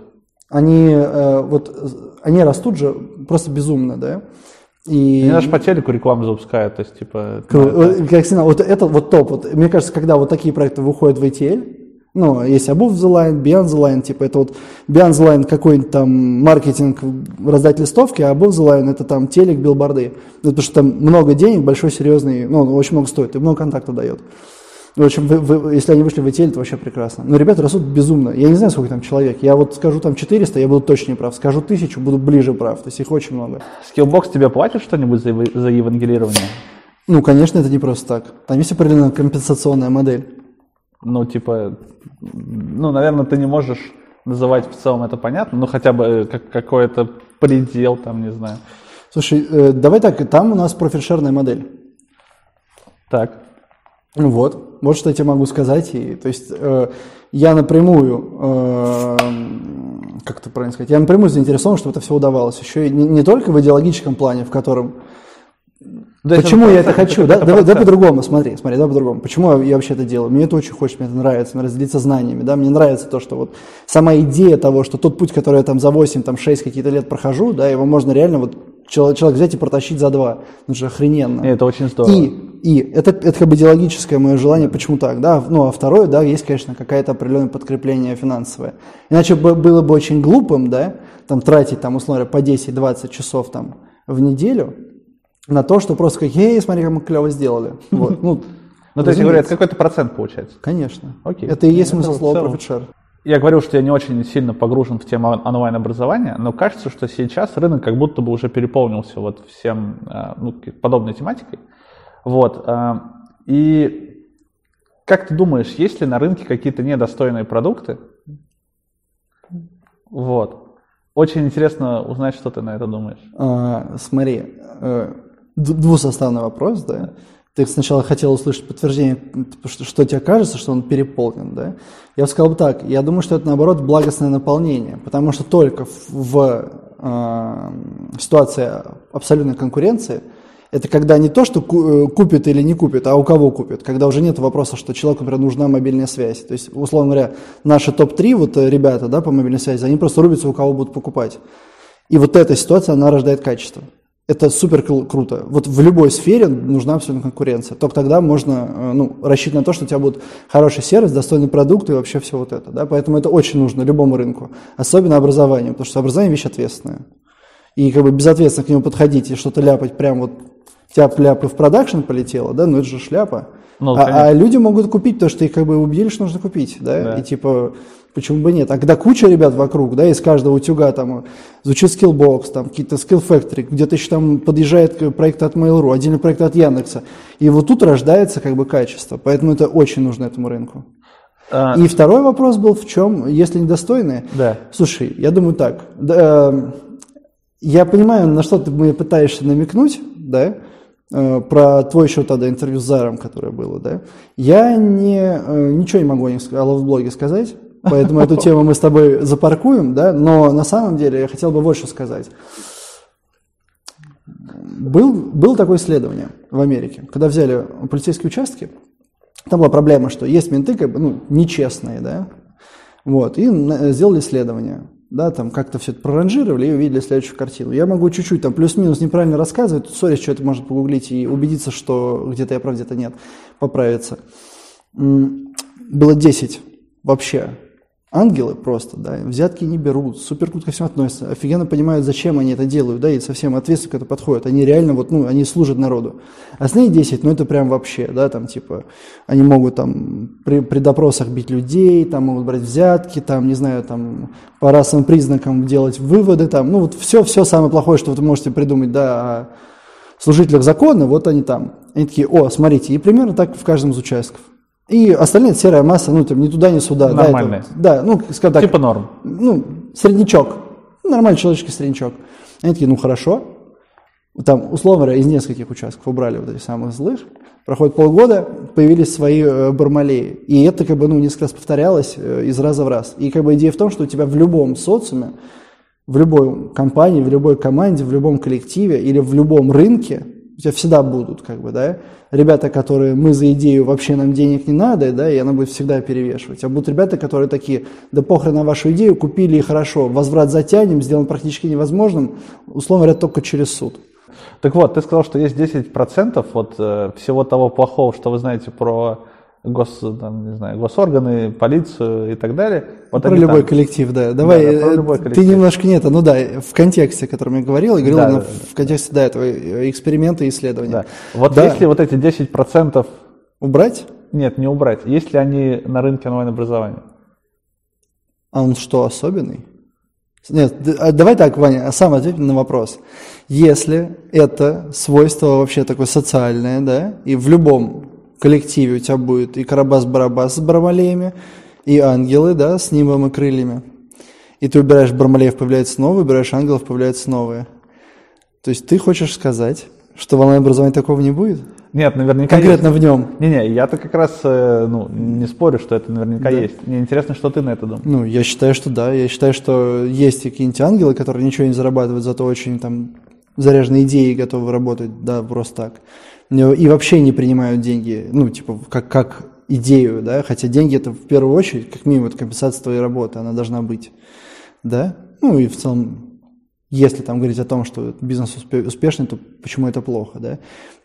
Они, э, вот, они растут же просто безумно, да, и... Они даже по телеку рекламу запускают, то есть, типа... Как всегда, вот это вот топ. Вот, мне кажется, когда вот такие проекты выходят в ETL, ну, есть Above the Line, Beyond the Line, типа это вот Beyond the Line какой-нибудь там маркетинг, раздать листовки, а Above the Line это там телек, билборды. Ну, потому что там много денег, большой, серьезный, ну, очень много стоит и много контактов дает. В общем, вы, вы, если они вышли в ETL, это вообще прекрасно. Но ребята растут безумно. Я не знаю, сколько там человек. Я вот скажу там 400, я буду точно не прав. Скажу 1000, буду ближе прав. То есть их очень много. Skillbox тебе платит что-нибудь за, за евангелирование? Ну, конечно, это не просто так. Там есть определенная компенсационная модель. Ну, типа, ну, наверное, ты не можешь называть в целом это понятно, но хотя бы э, как, какой-то предел там, не знаю. Слушай, э, давай так, там у нас профильшерная модель. Так. Вот, вот что я тебе могу сказать. И, то есть э, я напрямую, э, как это правильно сказать, я напрямую заинтересован, чтобы это все удавалось. Еще и не, не только в идеологическом плане, в котором То есть Почему это я это хочу? это- Да, это давай, давай процесс. по-другому, смотри, смотри, давай по-другому. Почему я вообще это делаю? Мне это очень хочется, мне это нравится, мне нравится делиться знаниями, да, мне нравится то, что вот сама идея того, что тот путь, который я там за 8, там 6 какие-то лет прохожу, да, его можно реально вот человек, взять и протащить за два. Ну, это же охрененно. И это очень здорово. И, и это, это как бы идеологическое мое желание, почему так, да, ну, а второе, да, есть, конечно, какое-то определенное подкрепление финансовое. Иначе бы, было бы очень глупым, да, там, тратить, там, условно говоря, по 10-20 часов, там, в неделю на то, что просто как, эй, смотри, как мы клево сделали. Вот, ну, Ну, то есть, разумеется. какой-то процент получается. Конечно. Окей. Это и есть Ну, смысл слова profit share. Я говорил, что я не очень сильно погружен в тему он- онлайн-образования, но кажется, что сейчас рынок как будто бы уже переполнился вот всем э, ну, подобной тематикой. Вот. э, И как ты думаешь, есть ли на рынке какие-то недостойные продукты? Вот. Очень интересно узнать, что ты на это думаешь. А, смотри, э, двусоставный вопрос, да. Ты сначала хотел услышать подтверждение, что, что тебе кажется, что он переполнен, да. Я бы сказал бы так, я думаю, что это наоборот благостное наполнение, потому что только в, в, э, ситуации абсолютной конкуренции это когда не то, что э, купит или не купит, а у кого купит. Когда уже нет вопроса, что человеку, например, нужна мобильная связь. То есть, условно говоря, наши топ-3 вот э, ребята да, по мобильной связи, они просто рубятся, у кого будут покупать. И вот эта ситуация, она рождает качество. Это супер кру- круто. Вот в любой сфере нужна абсолютно конкуренция. Только тогда можно э, ну, рассчитывать на то, что у тебя будет хороший сервис, достойный продукт и вообще все вот это. Да? Поэтому это очень нужно любому рынку. Особенно образованию, потому что образование вещь ответственная. И как бы безответственно к нему подходить и что-то ляпать прям вот тяп-ляп и в продакшн полетело, да, ну это же шляпа. Ну, а, конечно. а люди могут купить, потому что их как бы убедили, что нужно купить, да, Да. и типа, почему бы нет. А когда куча ребят вокруг, да, из каждого утюга там звучит Skillbox, там какие-то Skill Factory, где-то еще там подъезжает проект от Mail.ru, отдельный проект от Яндекса, и вот тут рождается как бы качество, поэтому это очень нужно этому рынку. А, И второй вопрос был в чем, если недостойные, Да. Слушай, я думаю так. да, э, я понимаю, на что ты мне пытаешься намекнуть, да, э, про твой еще тогда интервью с Заром, которое было, да. Я не, э, ничего не могу о них о ловблоге сказать, поэтому эту тему мы с тобой запаркуем, да, но на самом деле я хотел бы что сказать. Был, было такое исследование в Америке, когда взяли полицейские участки, там была проблема, что есть менты, как бы, ну, нечестные, да, вот, и сделали исследование, да, там как-то все это проранжировали и увидели следующую картину. Я могу чуть-чуть там плюс-минус неправильно рассказывать, сори, что это можно погуглить и убедиться, что где-то я прав, где-то нет, поправиться. Было 10 вообще. Ангелы просто, да, взятки не берут, супер ко всем относятся, офигенно понимают, зачем они это делают, да, и совсем ответственно к этому подходят. Они реально вот, ну, они служат народу. Остальные 10, ну, это прям вообще, да, там, типа, они могут там при, при допросах бить людей, там могут брать взятки, там, не знаю, там, по расовым признакам делать выводы, там, ну, вот все-все самое плохое, что вы можете придумать, да, о служителях закона, вот они там. Они такие, о, смотрите, и примерно так в каждом из участков. И остальные серая масса, ну, там, ни туда, ни сюда. да, это Нормальные. Да, ну, скажем так, Типа норм. ну, среднячок, нормальный человеческий среднячок. Они такие, ну хорошо, там, условно говоря, из нескольких участков убрали вот этих самых злых, проходит полгода, появились свои э, бармалеи, и это как бы, ну, несколько раз повторялось э, из раза в раз. И как бы идея в том, что у тебя в любом социуме, в любой компании, в любой команде, в любом коллективе или в любом рынке у тебя всегда будут, как бы, да, ребята, которые мы за идею вообще нам денег не надо, да, и она будет всегда перевешивать. А будут ребята, которые такие, да похрен на вашу идею, купили и хорошо, возврат затянем, сделан практически невозможным, условно говоря, только через суд. Так вот, ты сказал, что есть 10% вот э, всего того плохого, что вы знаете про гос, там, не знаю, госорганы, полицию и так далее. Вот про любой там. коллектив, да. Давай, да, про э, любой ты коллектив. немножко нет, ну да, в контексте, о котором я говорил, я говорил Да, да, в контексте, да, этого э, эксперимента и исследования. Да. Вот Да. если вот эти 10%, Убрать? нет, не убрать, есть ли они на рынке онлайн-образования? А он что, особенный? Нет, а давай так, Ваня, сам ответь на вопрос. Если это свойство вообще такое социальное, да, и в любом коллективе у тебя будет и Карабас-Барабас с бармалеями, и ангелы, да, с нимбом и крыльями, и ты убираешь бармалеев, появляются новые, убираешь ангелов, появляются новые. То есть ты хочешь сказать, что в онлайн-образовании такого не будет? Нет, наверняка Конкретно есть. в нем? Не-не, я-то как раз э, ну, не спорю, что это наверняка есть. Мне интересно, что ты на это думаешь. Ну, я считаю, что да. Я считаю, что есть какие-нибудь ангелы, которые ничего не зарабатывают, зато очень там заряженные идеи, готовы работать, да, просто так. И вообще не принимают деньги, ну, типа, как, как идею, да, хотя деньги это в первую очередь, как минимум, это компенсация твоей работы, она должна быть, да, ну и в целом, если там говорить о том, что бизнес успешный, то почему это плохо, да,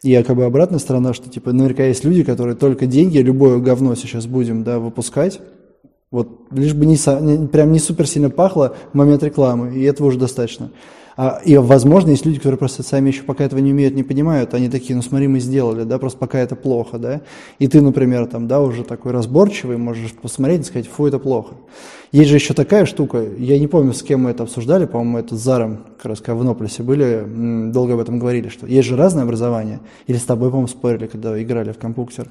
и как бы обратная сторона, что типа наверняка есть люди, которые только деньги, любое говно сейчас будем, да, выпускать, вот лишь бы не, прям не супер сильно пахло в момент рекламы, и этого уже достаточно. А, и, возможно, есть люди, которые просто сами еще пока этого не умеют, не понимают, они такие, ну смотри, мы сделали, да, просто пока это плохо, да. И ты, например, там, да, уже такой разборчивый, можешь посмотреть и сказать, фу, это плохо. Есть же еще такая штука, я не помню, с кем мы это обсуждали, по-моему, это с Заром, как раз когда в Иннополисе были, долго об этом говорили, что есть же разное образование, или с тобой, по-моему, спорили, когда играли в компьютер,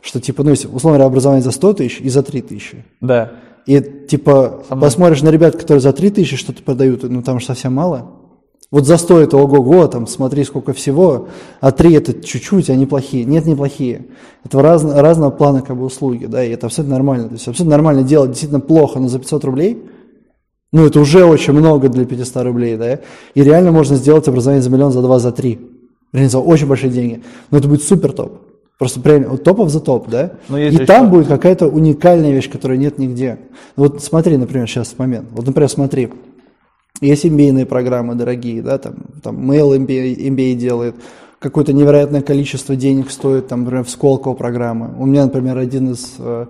что типа, ну, если, условно говоря, образование за 100 тысяч и за 3 тысячи. Да. И типа, посмотришь на ребят, которые за 3 тысячи что-то продают, ну там же совсем мало. Вот за 100 это ого-го, там смотри сколько всего, а 3 это чуть-чуть, они плохие. Нет, не плохие. Это раз, разного плана как бы услуги, да, и это абсолютно нормально. То есть абсолютно нормально делать действительно плохо, но за 500 рублей, ну это уже очень много для 500 рублей, да, и реально можно сделать образование за миллион, за два, за три. Реально за очень большие деньги. Но это будет супер топ. Просто прям вот топов за топ, да? Но и там будет какая-то уникальная вещь, которой нет нигде. Вот смотри, например, сейчас момент. Вот, например, смотри, есть MBA программы дорогие, да, там, там Mail MBA, MBA делает, какое-то невероятное количество денег стоит, там, например, в Сколково программы. У меня, например, один из э,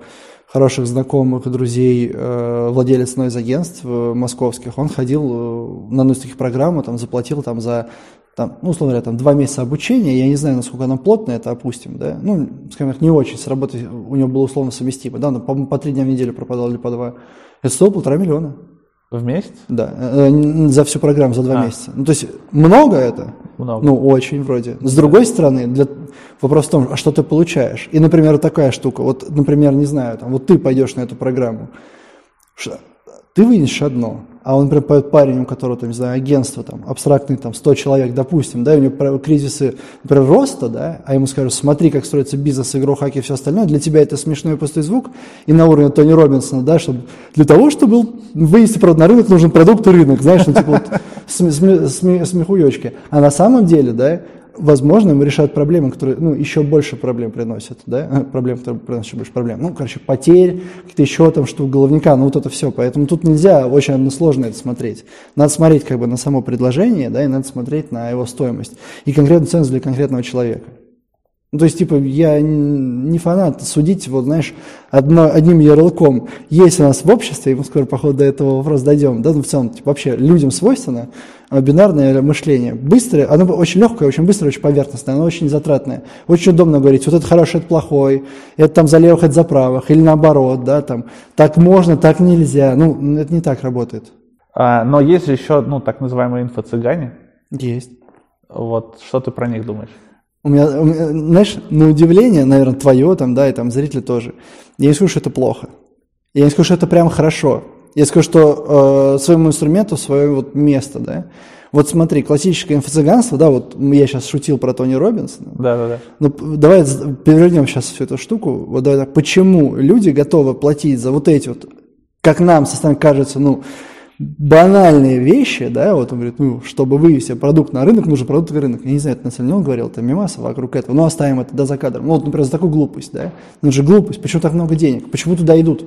хороших знакомых, друзей, э, владелец одной из агентств э, московских, он ходил э, на одну из таких программ, там, заплатил там за там, ну, условно говоря, там два месяца обучения, я не знаю, насколько оно плотное, это опустим, да, ну, скажем так, не очень, с работой у него было условно совместимо, да, но по, по три дня в неделю пропадал или по два, это стоило полтора миллиона. В месяц? Да, э, за всю программу, за два а. месяца. Ну, то есть много это? Много. Ну, очень вроде. С другой стороны, для... вопрос в том, а что ты получаешь? И, например, такая штука, вот, например, не знаю, там, вот ты пойдешь на эту программу, ты вынесешь одно, а он, например, парень, у которого, там, не знаю, агентство, там, абстрактный, там, 100 человек, допустим, да, и у него кризисы, например, роста, да, а ему скажут, смотри, как строится бизнес, игру, хаки и все остальное, для тебя это смешной пустой звук, и на уровне Тони Робинсона, да, чтобы, для того, чтобы вывести продукт на рынок, нужен продукт и рынок, знаешь, ну, типа вот смехуёчки. А на самом деле, да, возможно, ему решают проблемы, которые, ну, еще больше проблем приносят, да, <laughs> проблем, которые приносят еще больше проблем. Ну, короче, потерь, какие-то еще там штук головника, ну, вот это все. Поэтому тут нельзя очень односложно это смотреть. Надо смотреть как бы на само предложение, да, и надо смотреть на его стоимость и конкретную ценность для конкретного человека. Ну, то есть, типа, я не фанат судить, вот, знаешь, одно, одним ярлыком. Есть у нас в обществе, и мы скоро, походу, до этого вопроса дойдем, да, ну, в целом, типа, вообще людям свойственно бинарное мышление. Быстрое, оно очень легкое, очень быстрое, очень поверхностное, оно очень затратное. Очень удобно говорить, вот это хороший, это плохой, это там за левых, это за правых, или наоборот, да, там, так можно, так нельзя. Ну, это не так работает. А, но есть же еще, ну, так называемые инфо-цыгане. Есть. Вот, что ты про них думаешь? У меня, у меня, знаешь, на удивление, наверное, твое там, да, и там зрители тоже. Я не скажу, что это плохо. Я не скажу, что это прям хорошо. Я скажу, что э, своему инструменту свое вот место, да. Вот смотри, классическое инфо-цыганство, да, вот я сейчас шутил про Тони Робинсона. Да, да, да. Но давай перевернем сейчас всю эту штуку. Вот давай, почему люди готовы платить за вот эти вот, как нам со стороны кажется, ну, банальные вещи, да, вот он говорит, ну, чтобы вывести продукт на рынок, нужен продукт на рынок. Я не знаю, это на самом деле он говорил, это мимаса вокруг этого, но оставим это да, за кадром. Ну, вот, например, за такую глупость, да, ну, же глупость, почему так много денег, почему туда идут?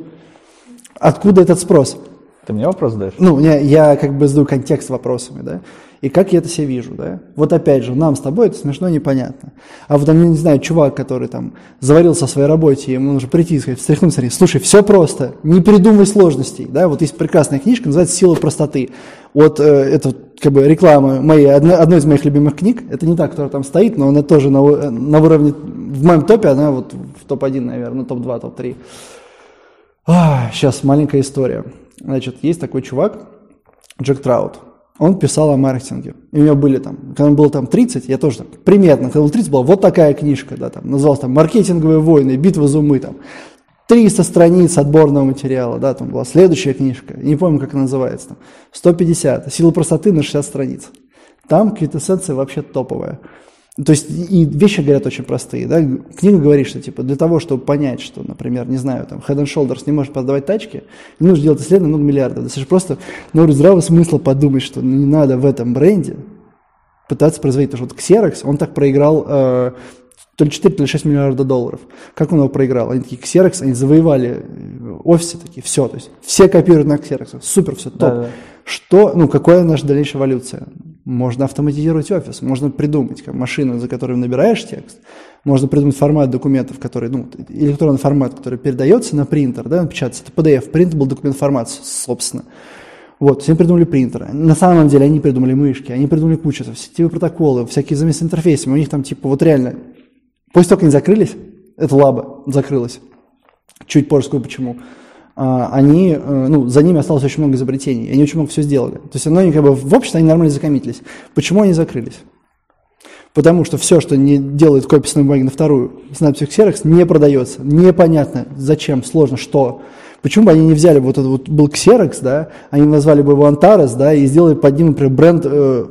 Откуда этот спрос? Ты мне вопрос даешь? Ну, я, я как бы задаю контекст вопросами, да и как я это себе вижу, да. Вот опять же, нам с тобой это смешно непонятно. А вот, там, не знаю, чувак, который там заварился в своей работе, ему нужно прийти и сказать, встряхнуть, смотри, слушай, все просто, не придумывай сложностей, да, вот есть прекрасная книжка, называется «Сила простоты». Вот э, это как бы реклама моей, одна, одной из моих любимых книг, это не та, которая там стоит, но она тоже на, на уровне, в моем топе, она вот в топ-1, наверное, топ-2, топ-3. А, сейчас маленькая история. Значит, есть такой чувак, Джек Траут, он писал о маркетинге. И у него были там, когда ему было там 30, я тоже там, примерно, когда было 30, была вот такая книжка, да, там, называлась там «Маркетинговые войны», «Битва за умы», там, 300 страниц отборного материала, да, там была следующая книжка, не помню, как она называется, там, 150, «Сила простоты» на 60 страниц. Там квитэссенция вообще топовая. То есть и вещи говорят очень простые. Да? Книга говорит, что типа для того, чтобы понять, что, например, не знаю, там Head and Shoulders не может продавать тачки, не нужно делать исследование много миллиардов. Достаточно просто ну, здравого смысла подумать, что не надо в этом бренде пытаться производить. Потому что вот Xerox, он так проиграл э, то ли 4, то ли 6 миллиардов долларов. Как он его проиграл? Они такие, Xerox, они завоевали э, офисы такие, все, то есть все копируют на Xerox, супер, все, топ. Да-да. Что, ну, какая наша дальнейшая эволюция? Можно автоматизировать офис, можно придумать как машину, за которой набираешь текст, можно придумать формат документов, который, ну, электронный формат, который передается на принтер, да, печатается, это PDF, printable документ формат, собственно. Вот, все придумали принтеры. На самом деле они придумали мышки, они придумали кучу сетевые протоколы, всякие замес интерфейсами. У них там типа вот реально, после того, как они закрылись, эта лаба закрылась, чуть позже скажу почему, они, э, ну, за ними осталось очень много изобретений, они очень много все сделали. То есть оно, как бы, в обществе они нормально закоммитились. Почему они закрылись? Потому что все, что не делает копия с бумаги на вторую, Synaptic Xerox не продается. Непонятно, зачем, сложно, что. Почему бы они не взяли вот этот вот был Xerox, да, они назвали бы его Antares, да, и сделали под ним, например, бренд э,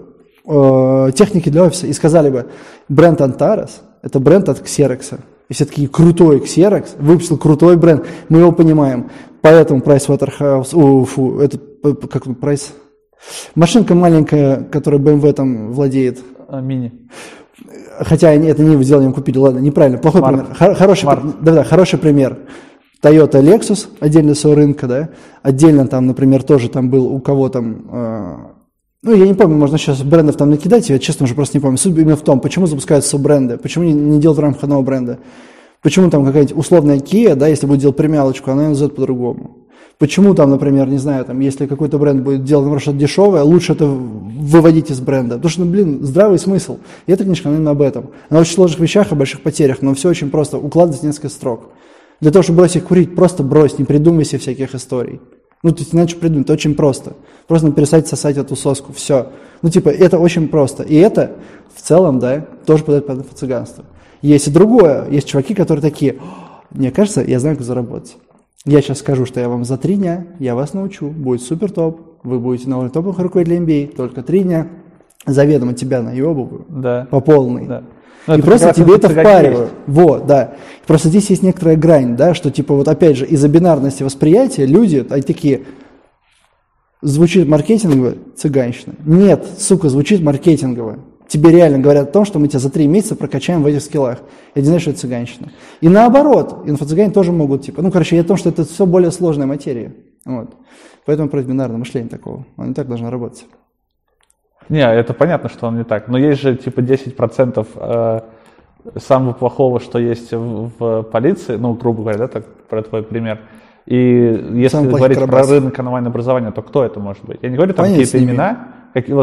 э, техники для офиса, и сказали бы, бренд Antares – это бренд от Xerox. И все такие, крутой Xerox, выпустил крутой бренд, мы его понимаем. Поэтому Price Waterhouse, о, фу, это, как он, Price, машинка маленькая, которая BMW там владеет, А, Мини. Хотя они это не им купили, ладно, неправильно, плохой Smart. пример. Хор- хороший, Smart. да, да, хороший пример. Toyota Lexus, отдельно своего рынка, да, отдельно там, например, тоже там был у кого там, э, ну, я не помню, можно сейчас брендов там накидать, я честно уже просто не помню. Суть именно в том, почему запускаются суббренды, почему не, не делают в рамках одного бренда. Почему там какая-нибудь условная Kia, да, если будет делать премиалочку, она назовет по-другому. Почему там, например, не знаю, там, если какой-то бренд будет делать, например, что-то дешевое, лучше это выводить из бренда. Потому что, ну, блин, здравый смысл. И эта книжка, она именно об этом. Она очень сложных вещах, о больших потерях, но все очень просто. Укладывать несколько строк. Для того, чтобы бросить курить, просто брось, не придумывай себе всяких историй. Ну, то есть иначе придумать, это очень просто. Просто перестать сосать эту соску, все. Ну, типа, это очень просто. И это, в целом, да, тоже подает под инфо-цыганство. Есть и другое. Есть чуваки, которые такие, «О, мне кажется, я знаю, как заработать. Я сейчас скажу, что я вам за три дня, я вас научу, будет супер топ, вы будете на уровне топовых руководителей MBA, только три дня, заведомо тебя наебываю, Да. по полной. Да. Ну, и это просто тебе это впаривают. Вот, да. Просто здесь есть некоторая грань, да, что типа вот опять же из-за бинарности восприятия люди, они такие, звучит маркетингово, цыганщина. Нет, сука, звучит маркетингово. Тебе реально говорят о том, что мы тебя за три месяца прокачаем в этих скиллах. Я не знаю, что это цыганщина. И наоборот, инфо-цыгане тоже могут, типа, ну, короче, я о том, что это все более сложная материя. Вот. Поэтому против бинарного мышления такого. Оно не так должно работать. Не, это понятно, что он не так. Но есть же типа 10% э, самого плохого, что есть в, в полиции, ну, грубо говоря, да, так, про твой пример. И если Самый говорить про рынок онлайн-образования, то кто это может быть? Я не говорю там какие-то имена,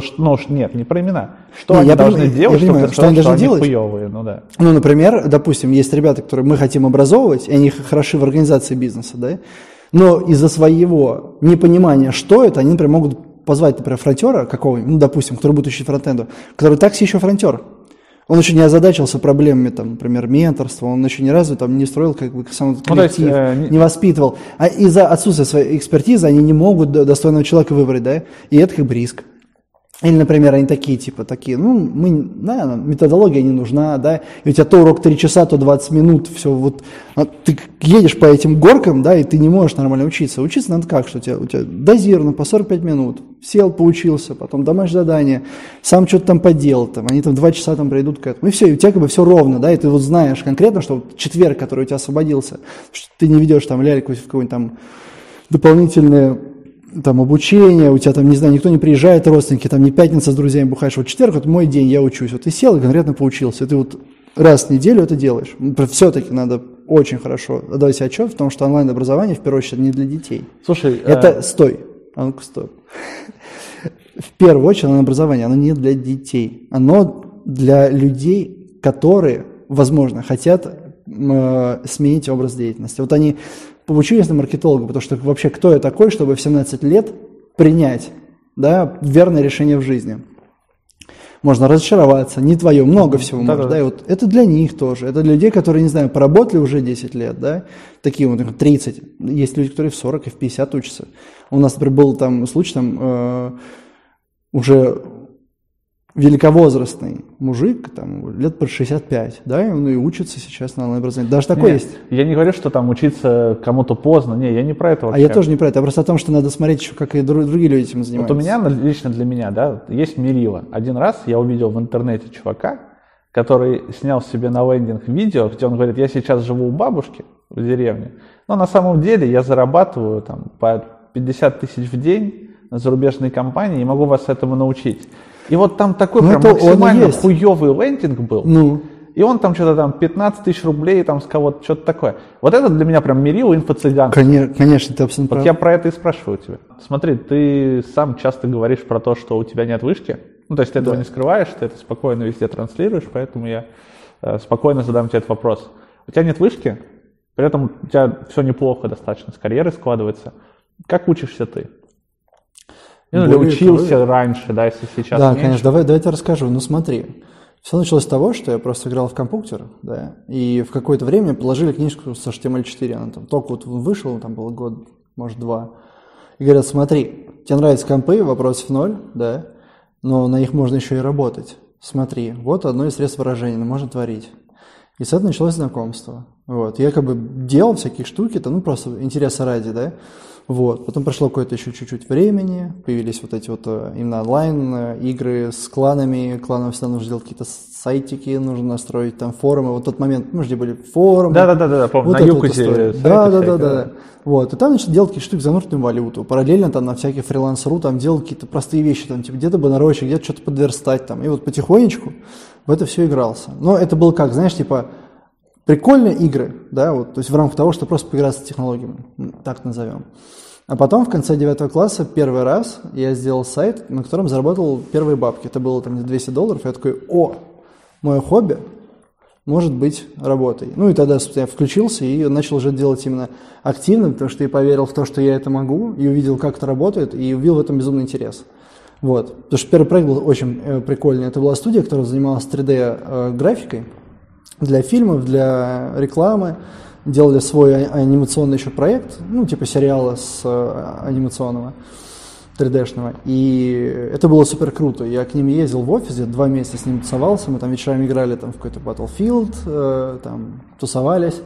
ш- ну уж нет, не про имена. Что Не, они я должны понимаю, я делать, чтобы понимаю, ты что они должны что делать? они хуевые, ну да. Ну, например, допустим, есть ребята, которые мы хотим образовывать, и они хороши в организации бизнеса, да, но из-за своего непонимания, что это, они, например, могут позвать, например, фронтера какого-нибудь, ну, допустим, который будет учить фронтенду, который так себе еще фронтер. Он еще не озадачился проблемами, там, например, менторства, он еще ни разу там не строил как бы сам этот Ну, то есть, коллектив, э, не- воспитывал. А из-за отсутствия своей экспертизы они не могут достойного человека выбрать, да, и это как бы риск. Или, например, они такие, типа, такие, ну, мы, нам методология не нужна, да, и у тебя то урок 3 часа, то 20 минут, все, вот, а ты едешь по этим горкам, да, и ты не можешь нормально учиться. Учиться надо как, что у тебя, у тебя дозировано по 45 минут, сел, поучился, потом домашнее задание, сам что-то там поделал, там, они там 2 часа там пройдут к этому, и все, и у тебя как бы все ровно, да, и ты вот знаешь конкретно, что вот четверг, который у тебя освободился, что ты не ведешь там ляльку в какой-нибудь там дополнительное там обучение, у тебя там, не знаю, никто не приезжает, родственники, там не пятница с друзьями бухаешь, вот четверг, вот мой день, я учусь. Вот ты сел и конкретно поучился, ты вот раз в неделю это делаешь. Все-таки надо очень хорошо отдавать себе отчет в том, что онлайн-образование, в первую очередь, не для детей. Слушай, э, Это, стой, а ну-ка, стой. В первую очередь, онлайн-образование, оно не для детей, оно для людей, которые, возможно, хотят э, сменить образ деятельности. Вот они поучились на маркетолога, потому что вообще кто я такой, чтобы в 17 лет принять да, верное решение в жизни. Можно разочароваться, не твое, много всего Да-да-да. может, да, и вот это для них тоже, это для людей, которые, не знаю, поработали уже 10 лет, да, такие вот, например, 30, есть люди, которые в 40 и в 50 учатся. У нас, например, был там случай, там, э, уже великовозрастный мужик, там, лет под 65, да, и он и учится сейчас на онлайн-образовании. Даже такое Нет, есть. Я не говорю, что там учиться кому-то поздно. Не, я не про это А вообще. я тоже не про это, а просто о том, что надо смотреть еще, как и дру- другие люди этим Вот занимаются. у меня, лично для меня, да, есть мерило. Один раз я увидел в интернете чувака, который снял себе на лендинг видео, где он говорит, я сейчас живу у бабушки в деревне, но на самом деле я зарабатываю там по 50 тысяч в день на зарубежной компании и могу вас этому научить. И вот там такой Ну, прям максимально хуевый лендинг был. Ну, И он там что-то там 15 тысяч рублей там с кого-то, что-то такое. Вот это для меня прям мерило инфо-цыганство. конечно, конечно, ты абсолютно Вот прав. я про это и спрашиваю тебя. Смотри, ты сам часто говоришь про то, что у тебя нет вышки. Ну, то есть ты этого Да. не скрываешь, ты это спокойно везде транслируешь, поэтому я э, спокойно задам тебе этот вопрос. У тебя нет вышки, при этом у тебя все неплохо достаточно, с карьерой складывается. Как учишься ты? Ну, или учился того, раньше, да, если сейчас Да, меньше. конечно, давай, давай я тебе расскажу. Ну смотри, все началось с того, что я просто играл в компьютер, да, и в какое-то время положили книжку с HTML4, она там только вот вышел, там был год, может, два, и говорят, смотри, тебе нравятся компы, вопросов ноль, да, но на них можно еще и работать. Смотри, вот одно из средств выражения, ну, можно творить. И с этого началось знакомство. Вот. Я как бы делал всякие штуки, то, ну, просто интереса ради, да. Вот. Потом прошло какое-то еще чуть-чуть времени, появились вот эти вот э, именно онлайн э, игры с кланами, кланам всегда нужно делать какие-то сайтики, нужно настроить там форумы. Вот тот момент, мы же были форумы. Да-да-да, помню, на вот Юкузе история. сайты Да, да, да, всякие, да, да. Вот, и там начали делать какие-то штуки за нужную валюту. Параллельно там на всякие фриланс.ру там делал какие-то простые вещи, там типа где-то банерочек, где-то что-то подверстать там. И вот потихонечку в это все игрался. Но это было как, знаешь, типа прикольные игры, да, вот, то есть в рамках того, что просто поиграться с технологиями, так назовем. А потом в конце девятого класса первый раз я сделал сайт, на котором заработал первые бабки. Это было там 200 долларов. Я такой, о, мое хобби может быть работой. Ну и тогда я включился и начал уже делать именно активно, потому что я поверил в то, что я это могу, и увидел, как это работает, и увидел в этом безумный интерес. Вот. Потому что первый проект был очень э, прикольный. Это была студия, которая занималась 3D-графикой для фильмов, для рекламы. Делали свой анимационный еще проект, ну, типа сериала с э, анимационного. 3D-шного. И это было супер круто. Я к ним ездил в офисе, два месяца с ним тусовался, мы там вечерами играли там, в какой-то Battlefield, э, там тусовались.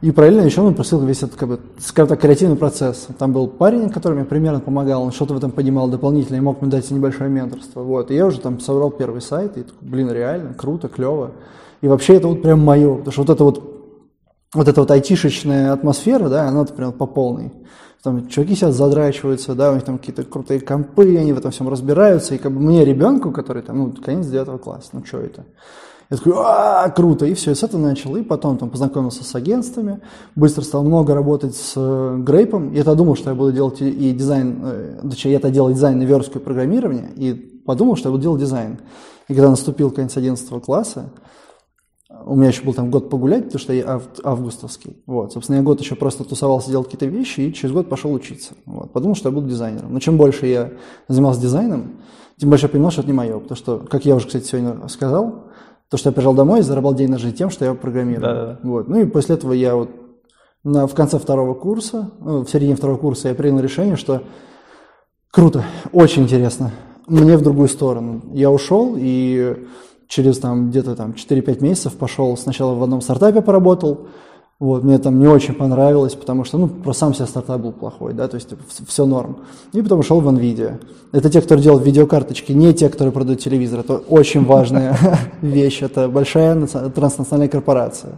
И параллельно еще он просил весь этот, как бы, скажем так, креативный процесс. Там был парень, который мне примерно помогал, он что-то в этом понимал дополнительно и мог мне дать небольшое менторство. Вот. И я уже там собрал первый сайт, и блин, реально, круто, клево. И вообще это вот прям мое, потому что вот это вот вот эта вот айтишечная атмосфера, да, она прям по полной. Там чуваки сейчас задрачиваются, да, у них там какие-то крутые компы, они в этом всем разбираются, и как бы мне, ребенку, который там, ну, конец девятого класса, ну, что это? Я такой, а, круто, и все, и с этого начал, и потом там познакомился с агентствами, быстро стал много работать с э, Grape ом, я-то думал, что я буду делать и, и дизайн, э, точнее, я-то делал дизайн на верстку и программирование, и подумал, что я буду делать дизайн. И когда наступил конец 11 класса, у меня еще был там год погулять, потому что я ав- августовский. Вот, собственно, я год еще просто тусовался, делал какие-то вещи, и через год пошел учиться. Вот, подумал, что я буду дизайнером. Но чем больше я занимался дизайном, тем больше я понимал, что это не мое. Потому что, как я уже, кстати, сегодня сказал, то, что я приезжал домой и зарабатывал день на жизнь тем, что я программирую. Да-да-да. Вот. Ну и после этого я вот на, в конце второго курса, ну, в середине второго курса я принял решение, что круто, очень интересно, мне в другую сторону. Я ушел и через там где-то там 4-5 месяцев пошел сначала в одном стартапе поработал, вот, мне там не очень понравилось, потому что, ну, про сам себе стартап был плохой, да, то есть все норм. И потом ушел в NVIDIA. Это те, кто делает видеокарточки, не те, которые продают телевизор. Это очень важная <laughs> вещь, это большая наци- транснациональная корпорация.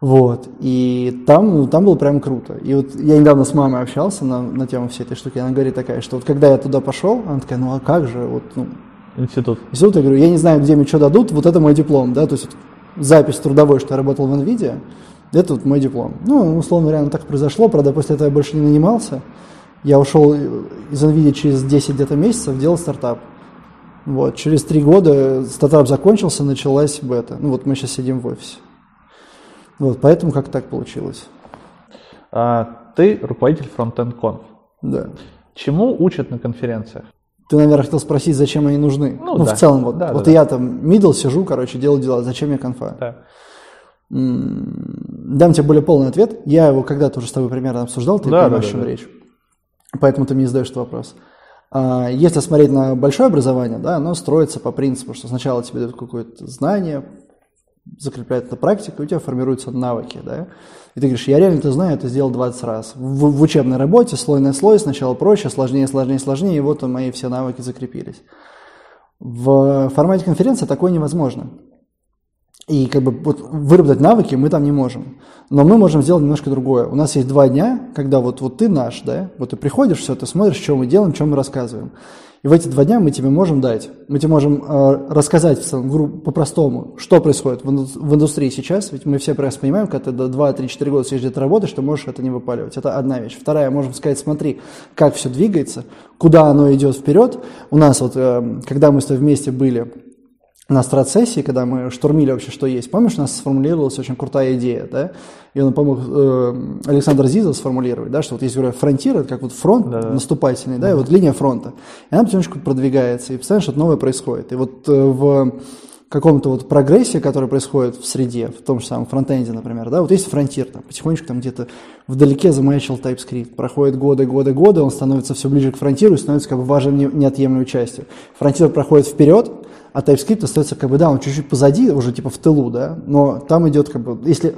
Вот, и там, ну, там было прям круто. И вот я недавно с мамой общался на, на тему всей этой штуки, она говорит такая, что вот когда я туда пошел, она такая, ну а как же, вот, ну, Институт. институт, я говорю, я не знаю, где мне что дадут, вот это мой диплом, да, то есть запись трудовой, что я работал в NVIDIA, это вот мой диплом. Ну, условно оно так произошло, правда, после этого я больше не нанимался, я ушел из NVIDIA через 10 где-то месяцев, делал стартап. Вот, через три года стартап закончился, началась бета. Ну, вот мы сейчас сидим в офисе. Вот, поэтому как так получилось. А, ты руководитель Conf. Да. Чему учат на конференциях? Ты, наверное, хотел спросить, зачем они нужны. Ну, Ну, да. в целом, вот, Да, вот да, я там middle сижу, короче, делаю дела. Зачем мне конфа? Да. Дам тебе более полный ответ. Я его когда-то уже с тобой примерно обсуждал, ты Да, понимаешь, да, о чем да, да. речь. Поэтому ты мне задаешь этот вопрос. А если смотреть на большое образование, да, оно строится по принципу, что сначала тебе дают какое-то знание, закрепляют на практику, и у тебя формируются навыки, да. И ты говоришь, я реально это знаю, это сделал 20 раз. В, в учебной работе слой на слой, сначала проще, сложнее, сложнее, сложнее, и вот мои все навыки закрепились. В формате конференции такое невозможно. И как бы вот выработать навыки мы там не можем. Но мы можем сделать немножко другое. У нас есть два дня, когда вот, вот ты наш, да, вот ты приходишь, все, ты смотришь, что мы делаем, что мы рассказываем. И в эти два дня мы тебе можем дать, мы тебе можем э, рассказать по-простому, что происходит в, в индустрии сейчас, ведь мы все прекрасно понимаем, когда ты до 2-3-4 года сидишь где-то работаешь, ты можешь это не выпаливать. Это одна вещь. Вторая, можем сказать, смотри, как все двигается, куда оно идет вперед. У нас вот, э, когда мы с тобой вместе были на страт-сессии, когда мы штурмили вообще, что есть, помнишь, у нас сформулировалась очень крутая идея, да? И он помог э, Александр Зизов сформулировать, да, что вот есть, говорю, фронтир, это как вот фронт да. наступательный, да, и вот линия фронта. И она потихонечку продвигается, и постоянно что-то новое происходит. И вот э, в каком-то вот прогрессе, который происходит в среде, в том же самом фронтенде, например, да, вот есть фронтир, там потихонечку там где-то вдалеке замаячил TypeScript, проходит годы, годы, годы, он становится все ближе к фронтиру и становится как бы важным неотъемлемой частью. Фронтир проходит вперед, а TypeScript остается как бы, да, он чуть-чуть позади, уже типа в тылу, да, но там идет как бы, если,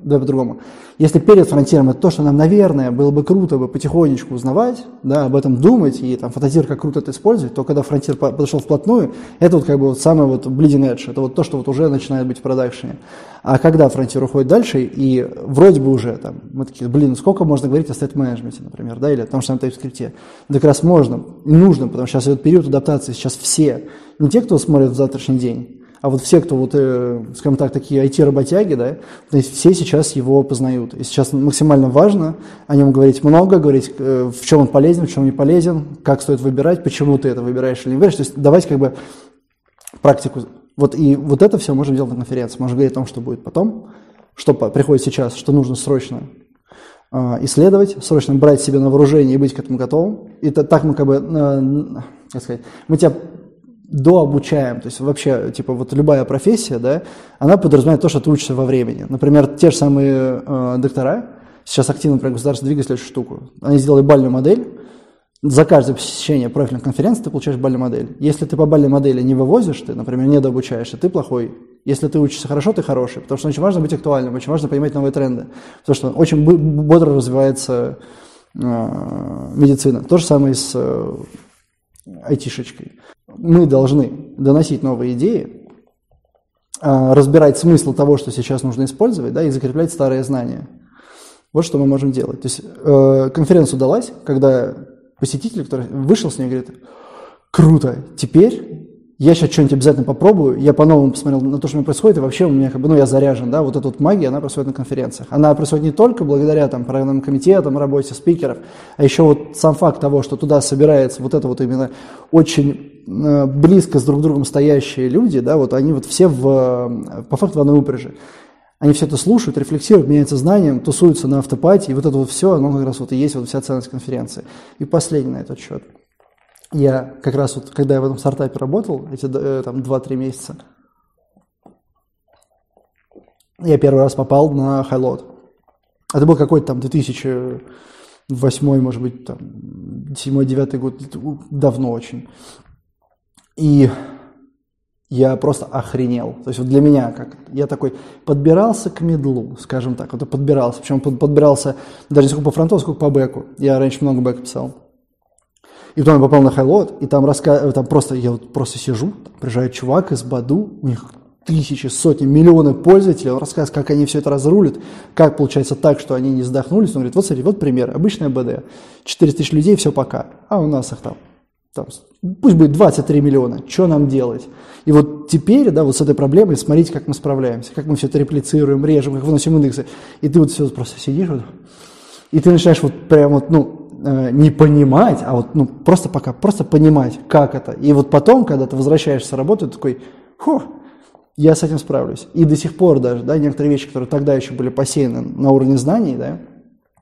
да, по-другому, если перед фронтиром это то, что нам, наверное, было бы круто бы потихонечку узнавать, да, об этом думать и там фантазировать, как круто это использовать, то когда фронтир подошел вплотную, это вот как бы вот самое вот bleeding edge, это вот то, что вот уже начинает быть в продакшене. А когда фронтир уходит дальше, и вроде бы уже там, мы такие, блин, сколько можно говорить о стейт-менеджменте, например, да, или о том, что на TypeScript, да как раз можно нужно, потому что сейчас идет период адаптации, сейчас все не те, кто смотрит в завтрашний день, а вот все, кто вот, э, скажем так, такие IT-работяги, да, то есть все сейчас его познают. И сейчас максимально важно о нем говорить много, говорить, э, в чем он полезен, в чем не полезен, как стоит выбирать, почему ты это выбираешь или не выбираешь. То есть давать как бы практику. Вот и вот это все можем делать на конференции. Можем говорить о том, что будет потом, что приходит сейчас, что нужно срочно э, исследовать, срочно брать себе на вооружение и быть к этому готовым. И так мы как бы, как сказать, мы тебя дообучаем, то есть вообще, типа, вот любая профессия, да, она подразумевает то, что ты учишься во времени. Например, те же самые э, доктора сейчас активно, например, государство двигает следующую штуку. Они сделали бальную модель, за каждое посещение профильной конференции ты получаешь бальную модель. Если ты по бальной модели не вывозишь, ты, например, не дообучаешься, ты плохой. Если ты учишься хорошо, ты хороший. Потому что очень важно быть актуальным, очень важно понимать новые тренды. Потому что очень бодро развивается э, медицина. То же самое и с э, айтишечкой мы должны доносить новые идеи, а, разбирать смысл того, что сейчас нужно использовать, да, и закреплять старые знания. Вот что мы можем делать. То есть э, конференция удалась, когда посетитель, который вышел с ней, говорит, круто, теперь я сейчас что-нибудь обязательно попробую, я по-новому посмотрел на то, что у меня происходит, и вообще у меня как бы, ну, я заряжен, да, вот эта вот магия, она происходит на конференциях. Она происходит не только благодаря там программным комитетам, работе спикеров, а еще вот сам факт того, что туда собирается вот это вот именно очень э, близко с друг другом стоящие люди, да, вот они вот все в, по факту в одной упряжи. Они все это слушают, рефлексируют, меняются знанием, тусуются на автопате, и вот это вот все, оно как раз вот и есть вот вся ценность конференции. И последний на этот счет – я как раз вот, когда я в этом стартапе работал, эти э, там 2-3 месяца, я первый раз попал на Хайлот. Это был какой-то там 2008, может быть, там, 7-9 год, давно очень. И я просто охренел. То есть вот для меня, как я такой подбирался к медлу, скажем так, вот подбирался. Причем подбирался даже не сколько по фронту, сколько по бэку. Я раньше много бэка писал. И потом я попал на Хайлот, и там, раска... там просто, я вот просто сижу, там приезжает чувак из Баду, у них тысячи, сотни, миллионы пользователей, он рассказывает, как они все это разрулят, как получается так, что они не задохнулись. Он говорит, вот смотри, вот пример, обычная БД, 400 тысяч людей, все пока, а у нас их там, там пусть будет 23 миллиона, что нам делать? И вот теперь, да, вот с этой проблемой, смотрите, как мы справляемся, как мы все это реплицируем, режем, как выносим индексы. И ты вот все просто сидишь, вот, и ты начинаешь вот прям вот, ну, Э, не понимать, а вот ну, просто пока, просто понимать, как это. И вот потом, когда ты возвращаешься с работы, ты такой, фу, я с этим справлюсь. И до сих пор даже, да, некоторые вещи, которые тогда еще были посеяны на уровне знаний, да,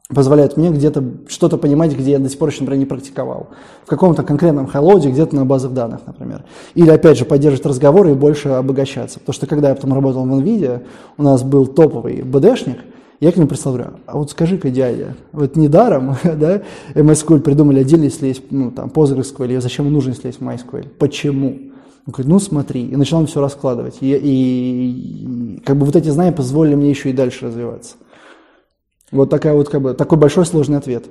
позволяют мне где-то что-то понимать, где я до сих пор еще, например, не практиковал. В каком-то конкретном хайлоде, где-то на базах данных, например. Или, опять же, поддерживать разговоры и больше обогащаться. Потому что, когда я потом работал в NVIDIA, у нас был топовый БДшник – Я к нему прислал, говорю, а вот скажи-ка, дядя, вот недаром, <laughs> да, MySQL придумали отдельно, если есть, ну, там, PostgreSQL, зачем он нужен, если есть MySQL? Почему? Он говорит, ну смотри, и начал все раскладывать. И, и, и как бы вот эти знания позволили мне еще и дальше развиваться. Вот такая вот, как бы, такой большой сложный ответ.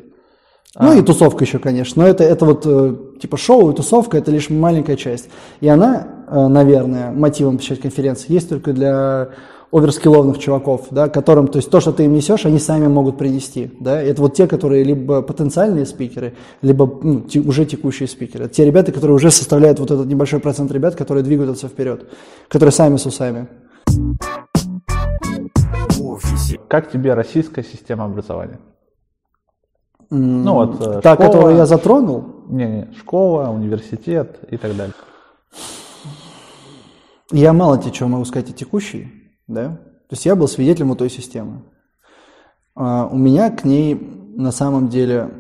Ну а. и тусовка еще, конечно. Но это, это вот э, типа шоу и тусовка это лишь маленькая часть. И она, э, наверное, мотивом посещать конференции есть только для оверскилловных чуваков, да, которым, то есть то, что ты им несешь, они сами могут принести, да, это вот те, которые либо потенциальные спикеры, либо ну, те, уже текущие спикеры, те ребята, которые уже составляют вот этот небольшой процент ребят, которые двигаются вперед, которые сами с усами. Как тебе российская система образования? Ну вот э, Та, школа, которую я затронул? Не, не, школа, университет и так далее. Я мало тебе чего могу сказать о текущей да? То есть я был свидетелем у той системы. А у меня к ней на самом деле,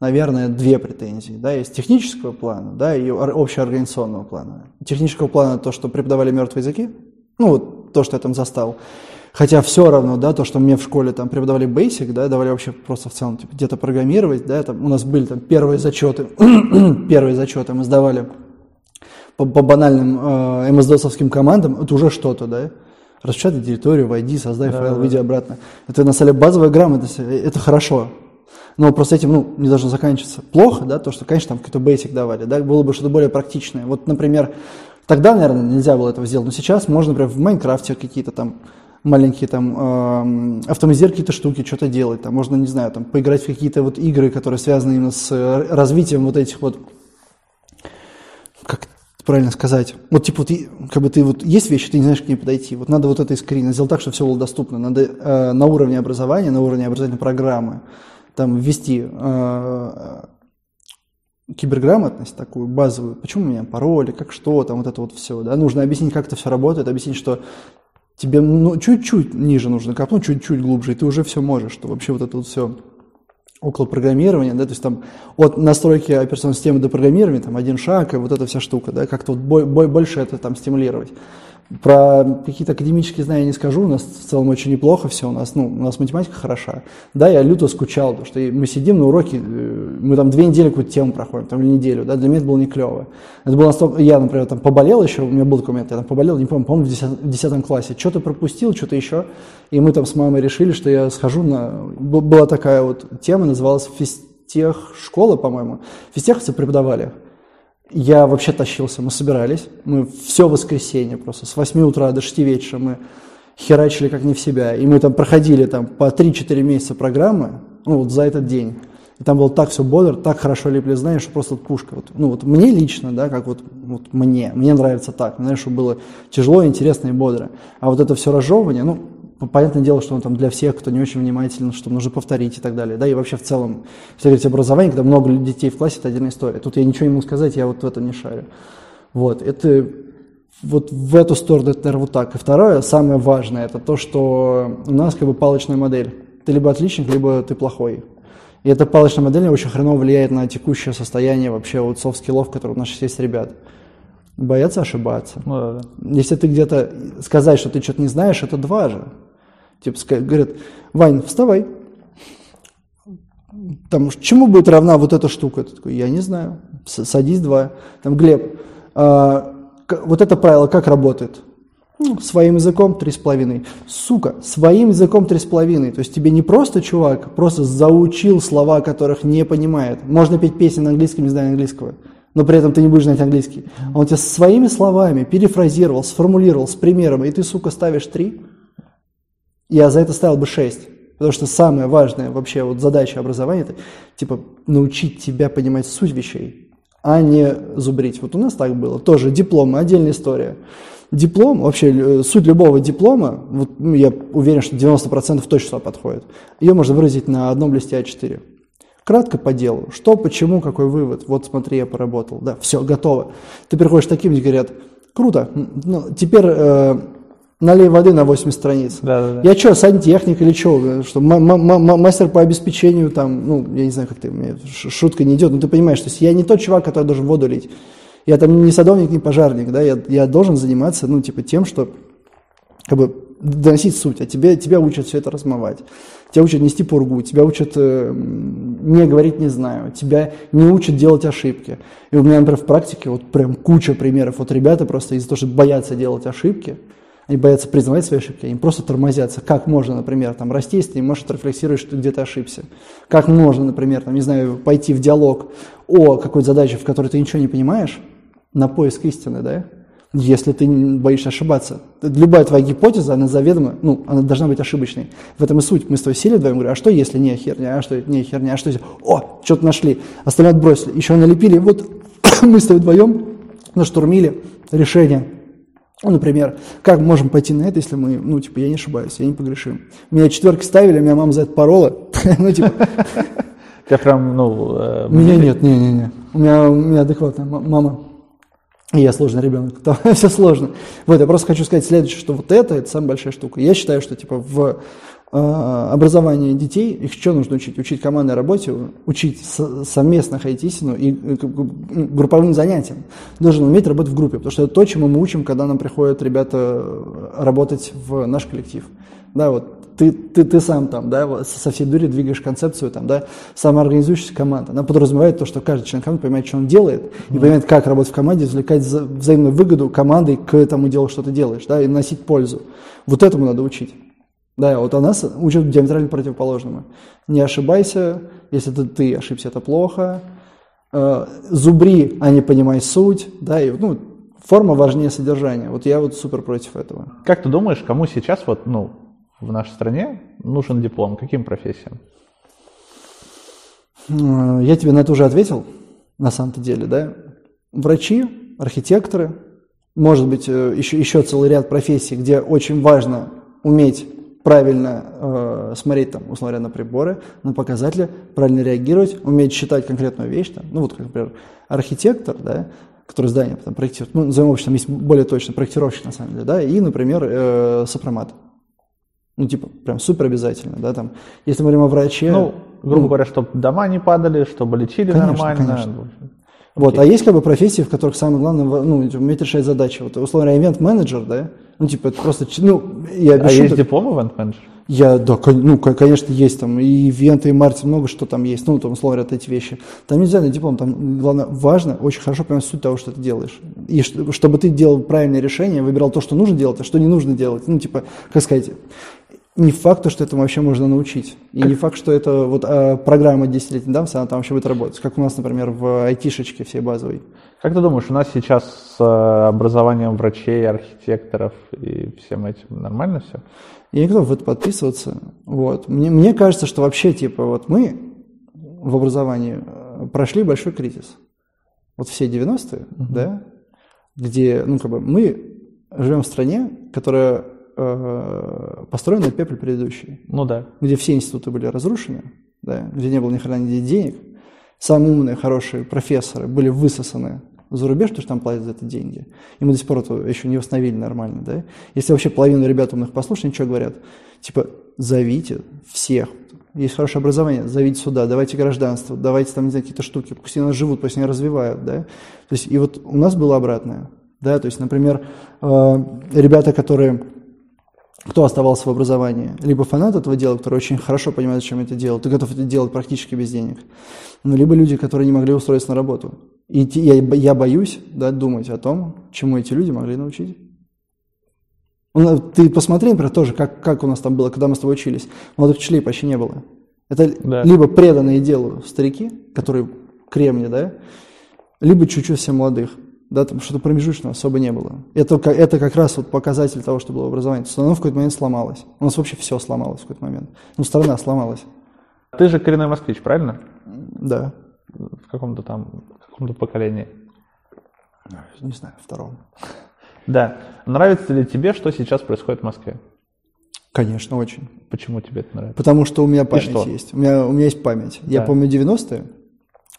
наверное, две претензии. Да? Есть технического плана да, и общеорганизационного плана. Технического плана то, что преподавали мертвые языки, ну вот то, что я там застал. Хотя все равно, да, то, что мне в школе там преподавали Basic, да, давали вообще просто в целом типа, где-то программировать, да, там у нас были там первые зачеты, <clears throat> первые зачеты мы сдавали по, по банальным э, ms командам, это уже что-то, да. Распечатай территорию, войди, создай да, файл, да. выйди обратно. Это на самом деле базовая грамотность, это хорошо. Но просто этим ну, не должно заканчиваться. Плохо, да, то, что, конечно, там какой-то basic давали, да, было бы что-то более практичное. Вот, например, тогда, наверное, нельзя было этого сделать, но сейчас можно, например, в Майнкрафте какие-то там маленькие там э, автоматизировать какие-то штуки, что-то делать, там можно, не знаю, там поиграть в какие-то вот игры, которые связаны именно с э, развитием вот этих вот как правильно сказать. Вот типа вот, как бы ты вот есть вещи, ты не знаешь к ней подойти. Вот надо вот это искоренить, сделать так, чтобы все было доступно. Надо э, на уровне образования, на уровне образовательной программы там ввести э, киберграмотность такую базовую. Почему у меня пароли, как что, там вот это вот все. Да? Нужно объяснить, как это все работает, объяснить, что тебе ну, чуть-чуть ниже нужно копнуть, чуть-чуть глубже, и ты уже все можешь, что вообще вот это вот все около программирования, да, то есть там от настройки операционной системы до программирования, там один шаг, и вот эта вся штука, да, как-то вот больше это там стимулировать. Про какие-то академические знания не скажу, у нас в целом очень неплохо все, у нас, ну, у нас математика хороша. Да, я люто скучал, потому что мы сидим на уроке, э, мы там две недели какую-то тему проходим, там, или неделю, да, для меня это было не клево. Это было настолько, я, например, там поболел еще, у меня был такой момент, я там поболел, не помню, по-моему, в 10, в 10 классе, что-то пропустил, что-то еще, и мы там с мамой решили, что я схожу на, была такая вот тема, называлась физтех школа, по-моему, физтеховцы преподавали, я вообще тащился, мы собирались, мы все воскресенье просто, с 8 утра до 6 вечера мы херачили как не в себя, и мы там проходили там по 3-4 месяца программы, ну вот за этот день. И там было так все бодро, так хорошо лепли знания, что просто пушка. Вот, ну вот мне лично, да, как вот, вот мне, мне нравится так, знаешь, чтобы было тяжело, интересно и бодро. А вот это все разжевывание, ну, понятное дело, что он там для всех, кто не очень внимателен, что нужно повторить и так далее. Да, и вообще в целом, если говорить образование, когда много детей в классе, это отдельная история. Тут я ничего не могу сказать, я вот в этом не шарю. Вот, это вот в эту сторону, это, наверное, вот так. И второе, самое важное, это то, что у нас как бы палочная модель. Ты либо отличник, либо ты плохой. И эта палочная модель очень хреново влияет на текущее состояние вообще вот софт-скиллов, которые у нас сейчас есть ребят. Боятся ошибаться. Ну, да, да. Если ты где-то сказать, что ты что-то не знаешь, это два же. Типа говорят, Вань, вставай. Там, чему будет равна вот эта штука? Такой, я не знаю. Садись два. Там, Глеб, а, вот это правило как работает? Ну, своим языком три с половиной. Сука, своим языком три с половиной. То есть тебе не просто чувак, просто заучил слова, которых не понимает. Можно петь песни на английском, не зная английского, но при этом ты не будешь знать английский. А он тебе своими словами перефразировал, сформулировал с примером, и ты, сука, ставишь три – я за это ставил бы 6. Потому что самое важное вообще вот задача образования – это типа научить тебя понимать суть вещей, а не зубрить. Вот у нас так было. Тоже диплом, отдельная история. Диплом, вообще э, суть любого диплома, вот, ну, я уверен, что 90% точно подходит. Ее можно выразить на одном листе А4. Кратко по делу. Что, почему, какой вывод. Вот смотри, я поработал. Да, все, готово. Ты приходишь таким, где говорят, круто, ну, теперь э, налей воды на 8 страниц. Да, да, да. Я что, сантехник или что? что мастер по обеспечению там, ну, я не знаю, как ты, мне шутка не идет, но ты понимаешь, то есть я не тот чувак, который должен воду лить. Я там не садовник, не пожарник, да, я, я должен заниматься, ну, типа, тем, что как бы доносить суть, а тебе, тебя учат все это размывать. Тебя учат нести пургу, тебя учат э, не говорить «не знаю», тебя не учат делать ошибки. И у меня, например, в практике вот прям куча примеров. Вот ребята просто из-за того, что боятся делать ошибки, они боятся признавать свои ошибки, они просто тормозятся. Как можно, например, там, расти, если ты не можешь отрефлексировать, что где то ошибся? Как можно, например, там, не знаю, пойти в диалог о какой-то задаче, в которой ты ничего не понимаешь, на поиск истины, да? Если ты боишься ошибаться. Любая твоя гипотеза, она заведомо, ну, она должна быть ошибочной. В этом и суть. Мы с тобой сели вдвоем, говорю, а что если не херня, а что не херня, а что если... О, что-то нашли, остальное отбросили, еще налепили, вот <coughs> мы с тобой вдвоем наштурмили решение ну, например, как мы можем пойти на это, если мы, ну, типа, я не ошибаюсь, я не погрешим. Меня четверки ставили, меня мама за это порола. <laughs> ну, типа... Я прям, ну... Э, меня нет, не-не-не. У меня, у меня адекватная мама. И я сложный ребенок, <laughs> там все сложно. Вот, я просто хочу сказать следующее, что вот это, это самая большая штука. Я считаю, что, типа, в образование детей, их что нужно учить? Учить командной работе, учить совместно ходить истину и э, групповым занятиям. Должен уметь работать в группе, потому что это то, чему мы учим, когда нам приходят ребята э, работать в наш коллектив. Да, вот ты, ты, ты сам там, да, со всей дури двигаешь концепцию, там, да, самоорганизующаяся команда. Она подразумевает то, что каждый член команды понимает, что он делает, mm-hmm. и понимает, как работать в команде, извлекать взаимную выгоду командой к этому делу, что ты делаешь, да, и носить пользу. Вот этому надо учить. Да, вот а нас учат диаметрально противоположному. Не ошибайся, если ты, ты ошибся, это плохо. Э, зубри, а не понимай суть. Да, и, ну, форма важнее содержания. Вот я вот супер против этого. Как ты думаешь, кому сейчас вот, ну, в нашей стране нужен диплом? Каким профессиям? Э, я тебе на это уже ответил, на самом-то деле, да. Врачи, архитекторы, может быть, еще, э, еще целый ряд профессий, где очень важно уметь правильно э, смотреть, там, условно говоря, на приборы, на показатели, правильно реагировать, уметь считать конкретную вещь, там, ну вот, как, например, архитектор, да, который здание потом проектирует, ну, назовем общем, там есть более точно проектировщик, на самом деле, да, и, например, э, сопромат. Ну, типа, прям супер обязательно, да, там, если мы говорим о враче... Ну, грубо ну, говоря, чтобы дома не падали, чтобы лечили конечно, нормально. Конечно. Вот, а есть как бы профессии, в которых самое главное, ну, уметь решать задачи. Вот, условно, ивент-менеджер, да, ну, типа, это просто, ну, я А есть диплом ивент-менеджер? Я, да, ну, конечно, есть там и ивенты, и марти, много что там есть, ну, там, условно говоря, эти вещи. Там нельзя на диплом, там, главное, важно, очень хорошо понимать суть того, что ты делаешь. И чтобы ты делал правильное решение, выбирал то, что нужно делать, а что не нужно делать. Ну, типа, как сказать, не факт, что этому вообще можно научить. И не факт, что это вот а, программа 10-летней давности, она там вообще будет работать. Как у нас, например, в айтишечке всей базовой. Как ты думаешь, у нас сейчас с э, образованием врачей, архитекторов и всем этим нормально все? Я не готов в это подписываться. Вот. Мне, мне кажется, что вообще, типа, вот мы в образовании э, прошли большой кризис. Вот все 90-е, uh-huh. да, где, ну, как бы, мы живем в стране, которая э, построен на пепле предыдущий. Ну да. Где все институты были разрушены, да, где не было ни хрена ни денег. Самые умные, хорошие профессоры были высосаны за рубеж, потому что там платят за это деньги. И мы до сих пор это еще не восстановили нормально, да. Если вообще половину ребят умных послушать, они что говорят? Типа, зовите всех, есть хорошее образование, зовите сюда, давайте гражданство, давайте там, не знаю, какие-то штуки, пусть они живут, пусть они развивают, да. То есть, и вот у нас было обратное, да, то есть, например, э, ребята, которые кто оставался в образовании, либо фанат этого дела, который очень хорошо понимает, зачем это делать, ты готов это делать практически без денег, ну, либо люди, которые не могли устроиться на работу. И я, я боюсь да, думать о том, чему эти люди могли научить. Ну, ты посмотри, например, тоже, как, как у нас там было, когда мы с тобой учились. Молодых учителей почти не было. Это да. либо преданные делу старики, которые кремни, да, либо чуть-чуть все молодых да, там что-то промежуточного особо не было. Это, это как раз вот показатель того, что было образование. То есть оно в какой-то момент сломалось. У нас вообще все сломалось в какой-то момент. Ну, страна сломалась. Ты же коренной москвич, правильно? Да. В каком-то там, в каком-то поколении? Не знаю, втором. Да. Нравится ли тебе, что сейчас происходит в Москве? Конечно, очень. Почему тебе это нравится? Потому что у меня память есть. У меня, у меня есть память. Да. Я помню 90-е,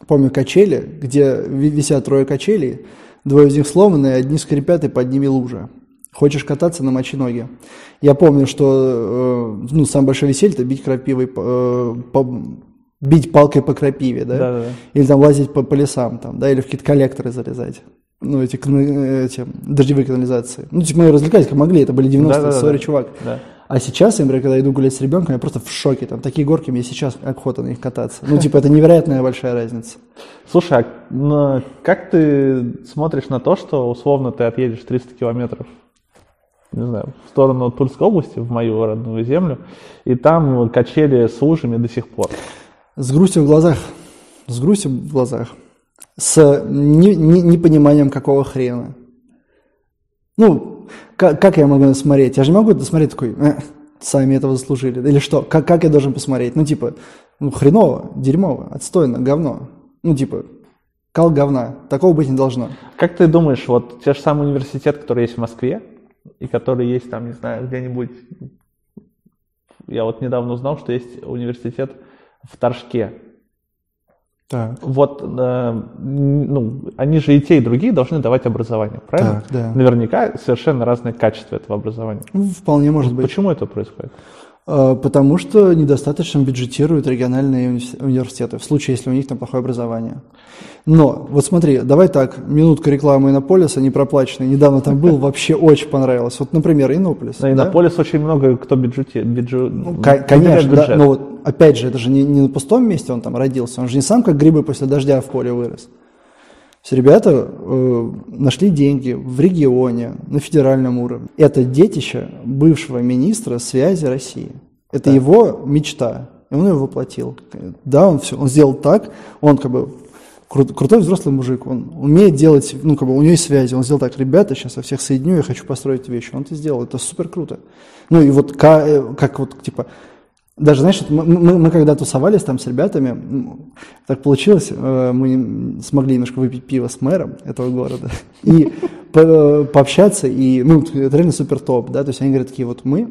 помню качели, где висят трое качелей, Двое из них сломаны, одни скрипят, и под ними лужа. Хочешь кататься, намочи ноги. Я помню, что э, ну, самое большое веселье – это бить крапивой, э, по, бить палкой по крапиве, да? Да, да, Или там лазить по, по лесам, там, да, или в какие-то коллекторы залезать. ну, эти, кана- эти дождевые канализации. Ну, типа, мы развлекались как могли, это были 90-е, Да-да-да. сори, чувак. Да. А сейчас, я, например, когда иду гулять с ребенком, я просто в шоке. Там такие горки, мне сейчас охота на них кататься. Ну, типа, это невероятная большая разница. Слушай, а ну, как ты смотришь на то, что условно ты отъедешь 300 километров, не знаю, в сторону Тульской области, в мою родную землю, и там качели с лужами до сих пор? С грустью в глазах. С грустью в глазах. С не- не- непониманием, какого хрена. Ну, как, как я могу смотреть? Я же не могу это смотреть такой, «Э, сами этого заслужили. Или что? Как, как я должен посмотреть? Ну, типа, ну, хреново, дерьмово, отстойно, говно. Ну, типа, кал говна. Такого быть не должно. Как ты думаешь, вот те же самые университеты, которые есть в Москве, и которые есть там, не знаю, где-нибудь... Я вот недавно узнал, что есть университет в Торжке. Так. Вот, э, ну, они же и те, и другие должны давать образование, правильно? Так, да. Наверняка совершенно разное качество этого образования. Ну, вполне может быть. Почему это происходит? А, Потому что недостаточно бюджетируют региональные уни- университеты, в случае, если у них там плохое образование. Но, вот смотри, давай так, минутка рекламы Иннополиса, не проплаченной, недавно там был, <laughs> вообще очень понравилось. Вот, например, Иннополис. На? Иннополис очень много кто бюджете, бюджет, Ко- Конечно, да, но вот опять же, это же не, не на пустом месте он там родился, он же не сам как грибы после дождя в поле вырос. Все ребята э, нашли деньги в регионе, на федеральном уровне. Это детище бывшего министра связи России. Это его мечта, и он ее воплотил. Да, он все, он сделал так, он как бы кру- крутой взрослый мужик, он умеет делать, ну как бы у него есть связи, он сделал так, ребята, сейчас я всех соединю, я хочу построить вещи, он это сделал, это супер круто. Ну и вот ка- э, как вот типа даже, знаешь, мы, мы- мы когда тусовались там с ребятами, так получилось, э, мы смогли немножко выпить пиво с мэром этого города и по- пообщаться, и, ну, это реально супер топ, да, то есть они говорят такие, вот мы,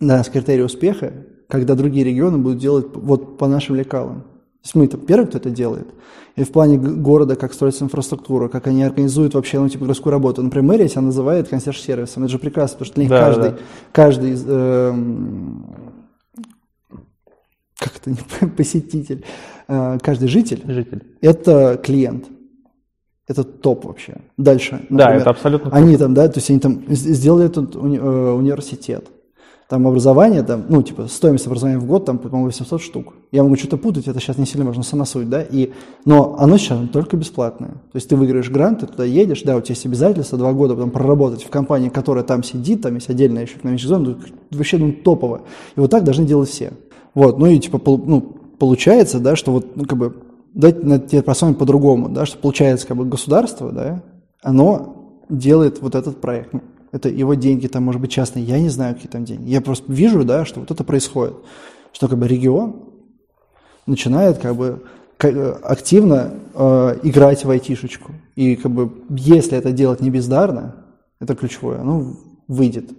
на критерии успеха, когда другие регионы будут делать вот по нашим лекалам. То есть мы это первый, кто это делает. И в плане города, как строится инфраструктура, как они организуют вообще, ну, типа, городскую работу. Например, мэрия себя называет консьерж-сервисом. Это же прекрасно, потому что для них Да, каждый, да. каждый из, эм, как это, не <laughs> посетитель, э, каждый житель Житель. – это клиент. Это топ вообще. Дальше. Да, например, это абсолютно Они там, да, то есть они там сделали этот уни- э, университет. Там образование, там, ну, типа, стоимость образования в год, там, по-моему, 800 штук. Я могу что-то путать, это сейчас не сильно можно сама суть, да, и, но оно сейчас только бесплатное. То есть ты выиграешь грант, ты туда едешь, да, у тебя есть обязательства два года потом проработать в компании, которая там сидит, там есть отдельная еще экономическая зона, ну, вообще, ну, топово. И вот так должны делать все. Вот, ну и, типа, пол- ну, получается, да, что вот, ну, как бы, дать на тебе посмотрим по-другому, да, что получается, как бы, государство, да, оно делает вот этот проект. Это его деньги, там, может быть, частные, я не знаю, какие там деньги. Я просто вижу, да, что вот это происходит. Что, как бы, регион начинает, как бы, э, активно э, играть в айтишечку. И, как бы, если это делать не бездарно, это ключевое, оно выйдет.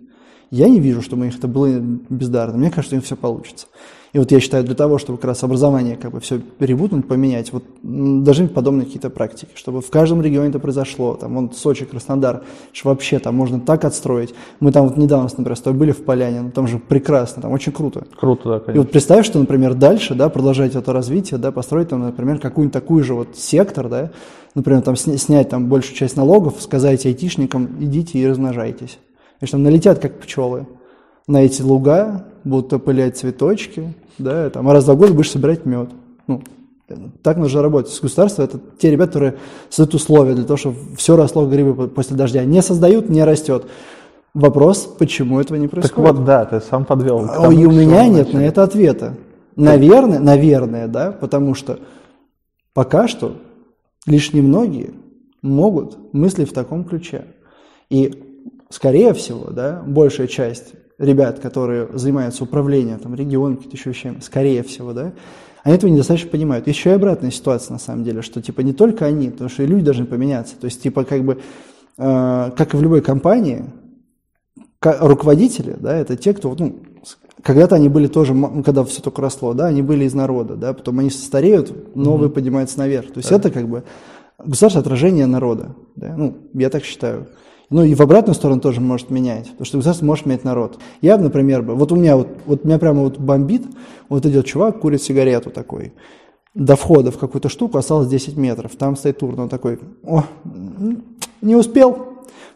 Я не вижу, чтобы у них это было бездарно. Мне кажется, них все получится. И вот я считаю, для того, чтобы как раз образование как бы все перебутнуть, поменять, вот должны быть подобные какие-то практики, чтобы в каждом регионе это произошло. Там вон Сочи, Краснодар, что вообще там можно так отстроить. Мы там вот недавно, например, с тобой были в Поляне, ну там же прекрасно, там очень круто. Круто, да, И конечно. вот представь, что, например, дальше, да, продолжать это развитие, да, построить там, например, какую-нибудь такую же вот сектор, да, например, там сня- снять там большую часть налогов, сказать айтишникам, идите и размножайтесь. И что там налетят, как пчелы, на эти луга, будут опылять цветочки, да, там, а раз в два года будешь собирать мед. Ну, так нужно работать. С государства это те ребята, которые создают условия для того, чтобы все росло грибы по- после дождя. Не создают, не растет. Вопрос, почему этого не Так происходит? вот, да, ты сам подвел. тому, И у меня нет начали. на это ответа. Наверное, наверное, да, потому что пока что лишь немногие могут мыслить в таком ключе. И, скорее всего, да, большая часть ребят, которые занимаются управлением там, регионом, какими-то еще вещами, скорее всего, да, они этого недостаточно понимают. Еще и обратная ситуация, на самом деле, что, типа, не только они, потому что и люди должны поменяться. То есть, типа, как бы, э, как и в любой компании, руководители, да, это те, кто, ну, когда-то они были тоже, ну, когда все только росло, да, они были из народа, да, потом они стареют, новые поднимаются наверх. То есть это как бы государство отражение народа, да, ну, я так считаю. Ну и в обратную сторону тоже может менять, потому что государство может менять народ. Я, например, вот у меня вот, вот меня прямо вот бомбит, вот идет чувак, курит сигарету такой, до входа в какую-то штуку осталось 10 метров. Там стоит урна, он такой, о, не успел.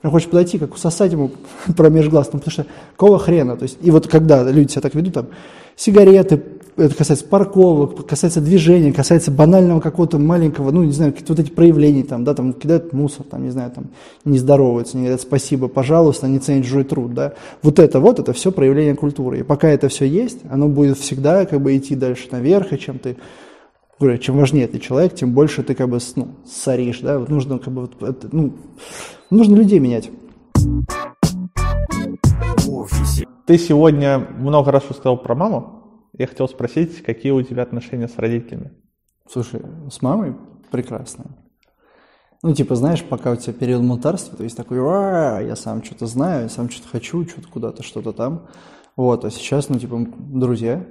Прям хочешь подойти, как усосать ему <laughs> промеж глаз. Ну, потому что какого хрена? То есть, и вот когда люди себя так ведут, там, сигареты, это касается парковок, касается движения, касается банального какого-то маленького, ну, не знаю, какие-то вот эти проявления, там, да, там, кидают мусор, там, не знаю, там, не здороваются, не говорят спасибо, пожалуйста, не ценят чужой труд, да. Вот это вот, это все проявление культуры. И пока это все есть, оно будет всегда, как бы, идти дальше наверх, и чем ты говорю, чем важнее ты человек, тем больше ты как бы ну, соришь, да, вот нужно как бы вот, это, ну, нужно людей менять. Ты сегодня много раз сказал про маму. Я хотел спросить, какие у тебя отношения с родителями? Слушай, с мамой прекрасно. Ну, типа, знаешь, пока у тебя период мутарства, то есть такой, а, я сам что-то знаю, я сам что-то хочу, что-то куда-то, что-то там. Вот, а сейчас, ну, типа, друзья,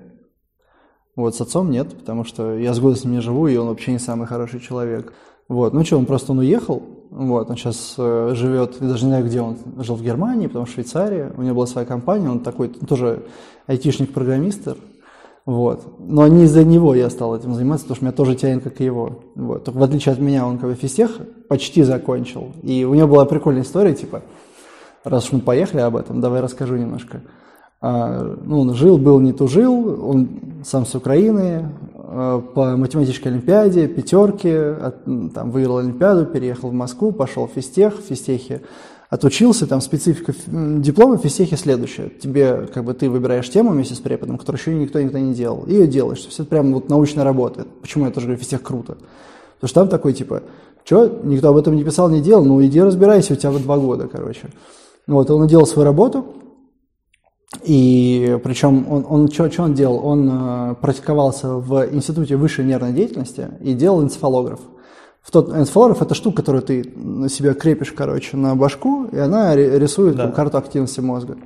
вот, с отцом нет, потому что я с года с ним не живу, и он вообще не самый хороший человек. Вот, ну что, он просто он уехал, вот, он сейчас э, живет, я даже не знаю, где он жил в Германии, потом в Швейцарии, у него была своя компания, он такой тоже айтишник-программистер, вот. Но не из-за него я стал этим заниматься, потому что меня тоже тянет, как и его. Вот. Только в отличие от меня, он как бы физтех почти закончил. И у него была прикольная история, типа, раз уж мы поехали об этом, давай расскажу немножко. А, ну, он жил, был, не тужил, он сам с Украины, а, по математической олимпиаде, пятерки, там, выиграл олимпиаду, переехал в Москву, пошел в физтех, в физтехе отучился, там специфика диплома в физтехе следующая. Тебе, как бы, ты выбираешь тему вместе с преподом, которую еще никто никогда не делал, и ее делаешь. Все прям вот научная работа. Почему я тоже говорю, физтех круто? Потому что там такой, типа, что, никто об этом не писал, не делал, ну иди разбирайся, у тебя вот два года, короче. Вот, он делал свою работу, и причем он, он что, что он делал? Он э, практиковался в Институте высшей нервной деятельности и делал энцефалограф. В тот, энцефалограф – это штука, которую ты на себя крепишь, короче, на башку, и она рисует да. карту активности мозга.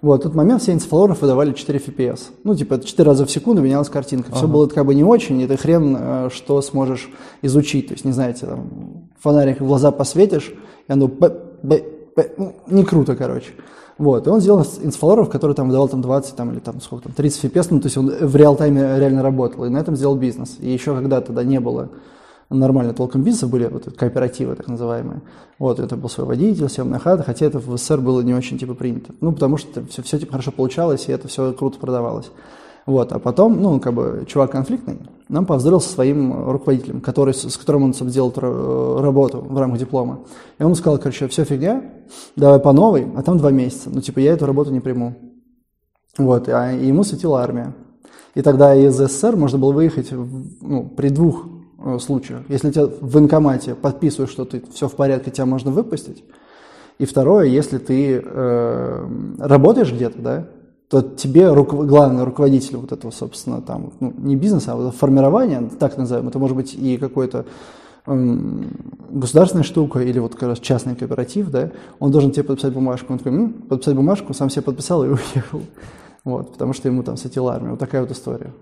Вот, в тот момент все энцефалографы давали 4 FPS. Ну, типа, 4 раза в секунду менялась картинка. Все ага. было как бы не очень, и ты хрен э, что сможешь изучить. То есть, не знаете, там, фонарик в глаза посветишь, и оно б, б, б, ну, не круто, короче. Вот, и он сделал инцефалограф, который там выдавал там 20 там, или там сколько там, 30 FPS, ну, то есть он в реал-тайме реально работал, и на этом сделал бизнес. И еще когда тогда не было нормально толком бизнеса, были вот кооперативы так называемые. Вот, это был свой водитель, съемная хата, хотя это в СССР было не очень типа принято. Ну, потому что все, все типа хорошо получалось, и это все круто продавалось. Вот, а потом, ну, как бы, чувак конфликтный, нам повздорил со своим руководителем, который, с которым он сделал э, работу в рамках диплома. И он сказал, короче, все фигня, давай по новой, а там два месяца. Ну, типа, я эту работу не приму. Вот, а ему светила армия. И тогда из СССР можно было выехать ну, при двух э, случаях. Если тебя в военкомате подписывают, что ты все в порядке, тебя можно выпустить. И второе, если ты э, работаешь где-то, да, то тебе руко- главный руководитель вот этого, собственно, там, ну, не бизнеса, а вот формирования, так называем, это может быть и какой-то эм, государственная штука или вот как раз частный кооператив, да, он должен тебе подписать бумажку. Он такой, ну, подписать бумажку, сам себе подписал и <laughs> уехал. Вот, потому что ему там светила армия. Вот такая вот история.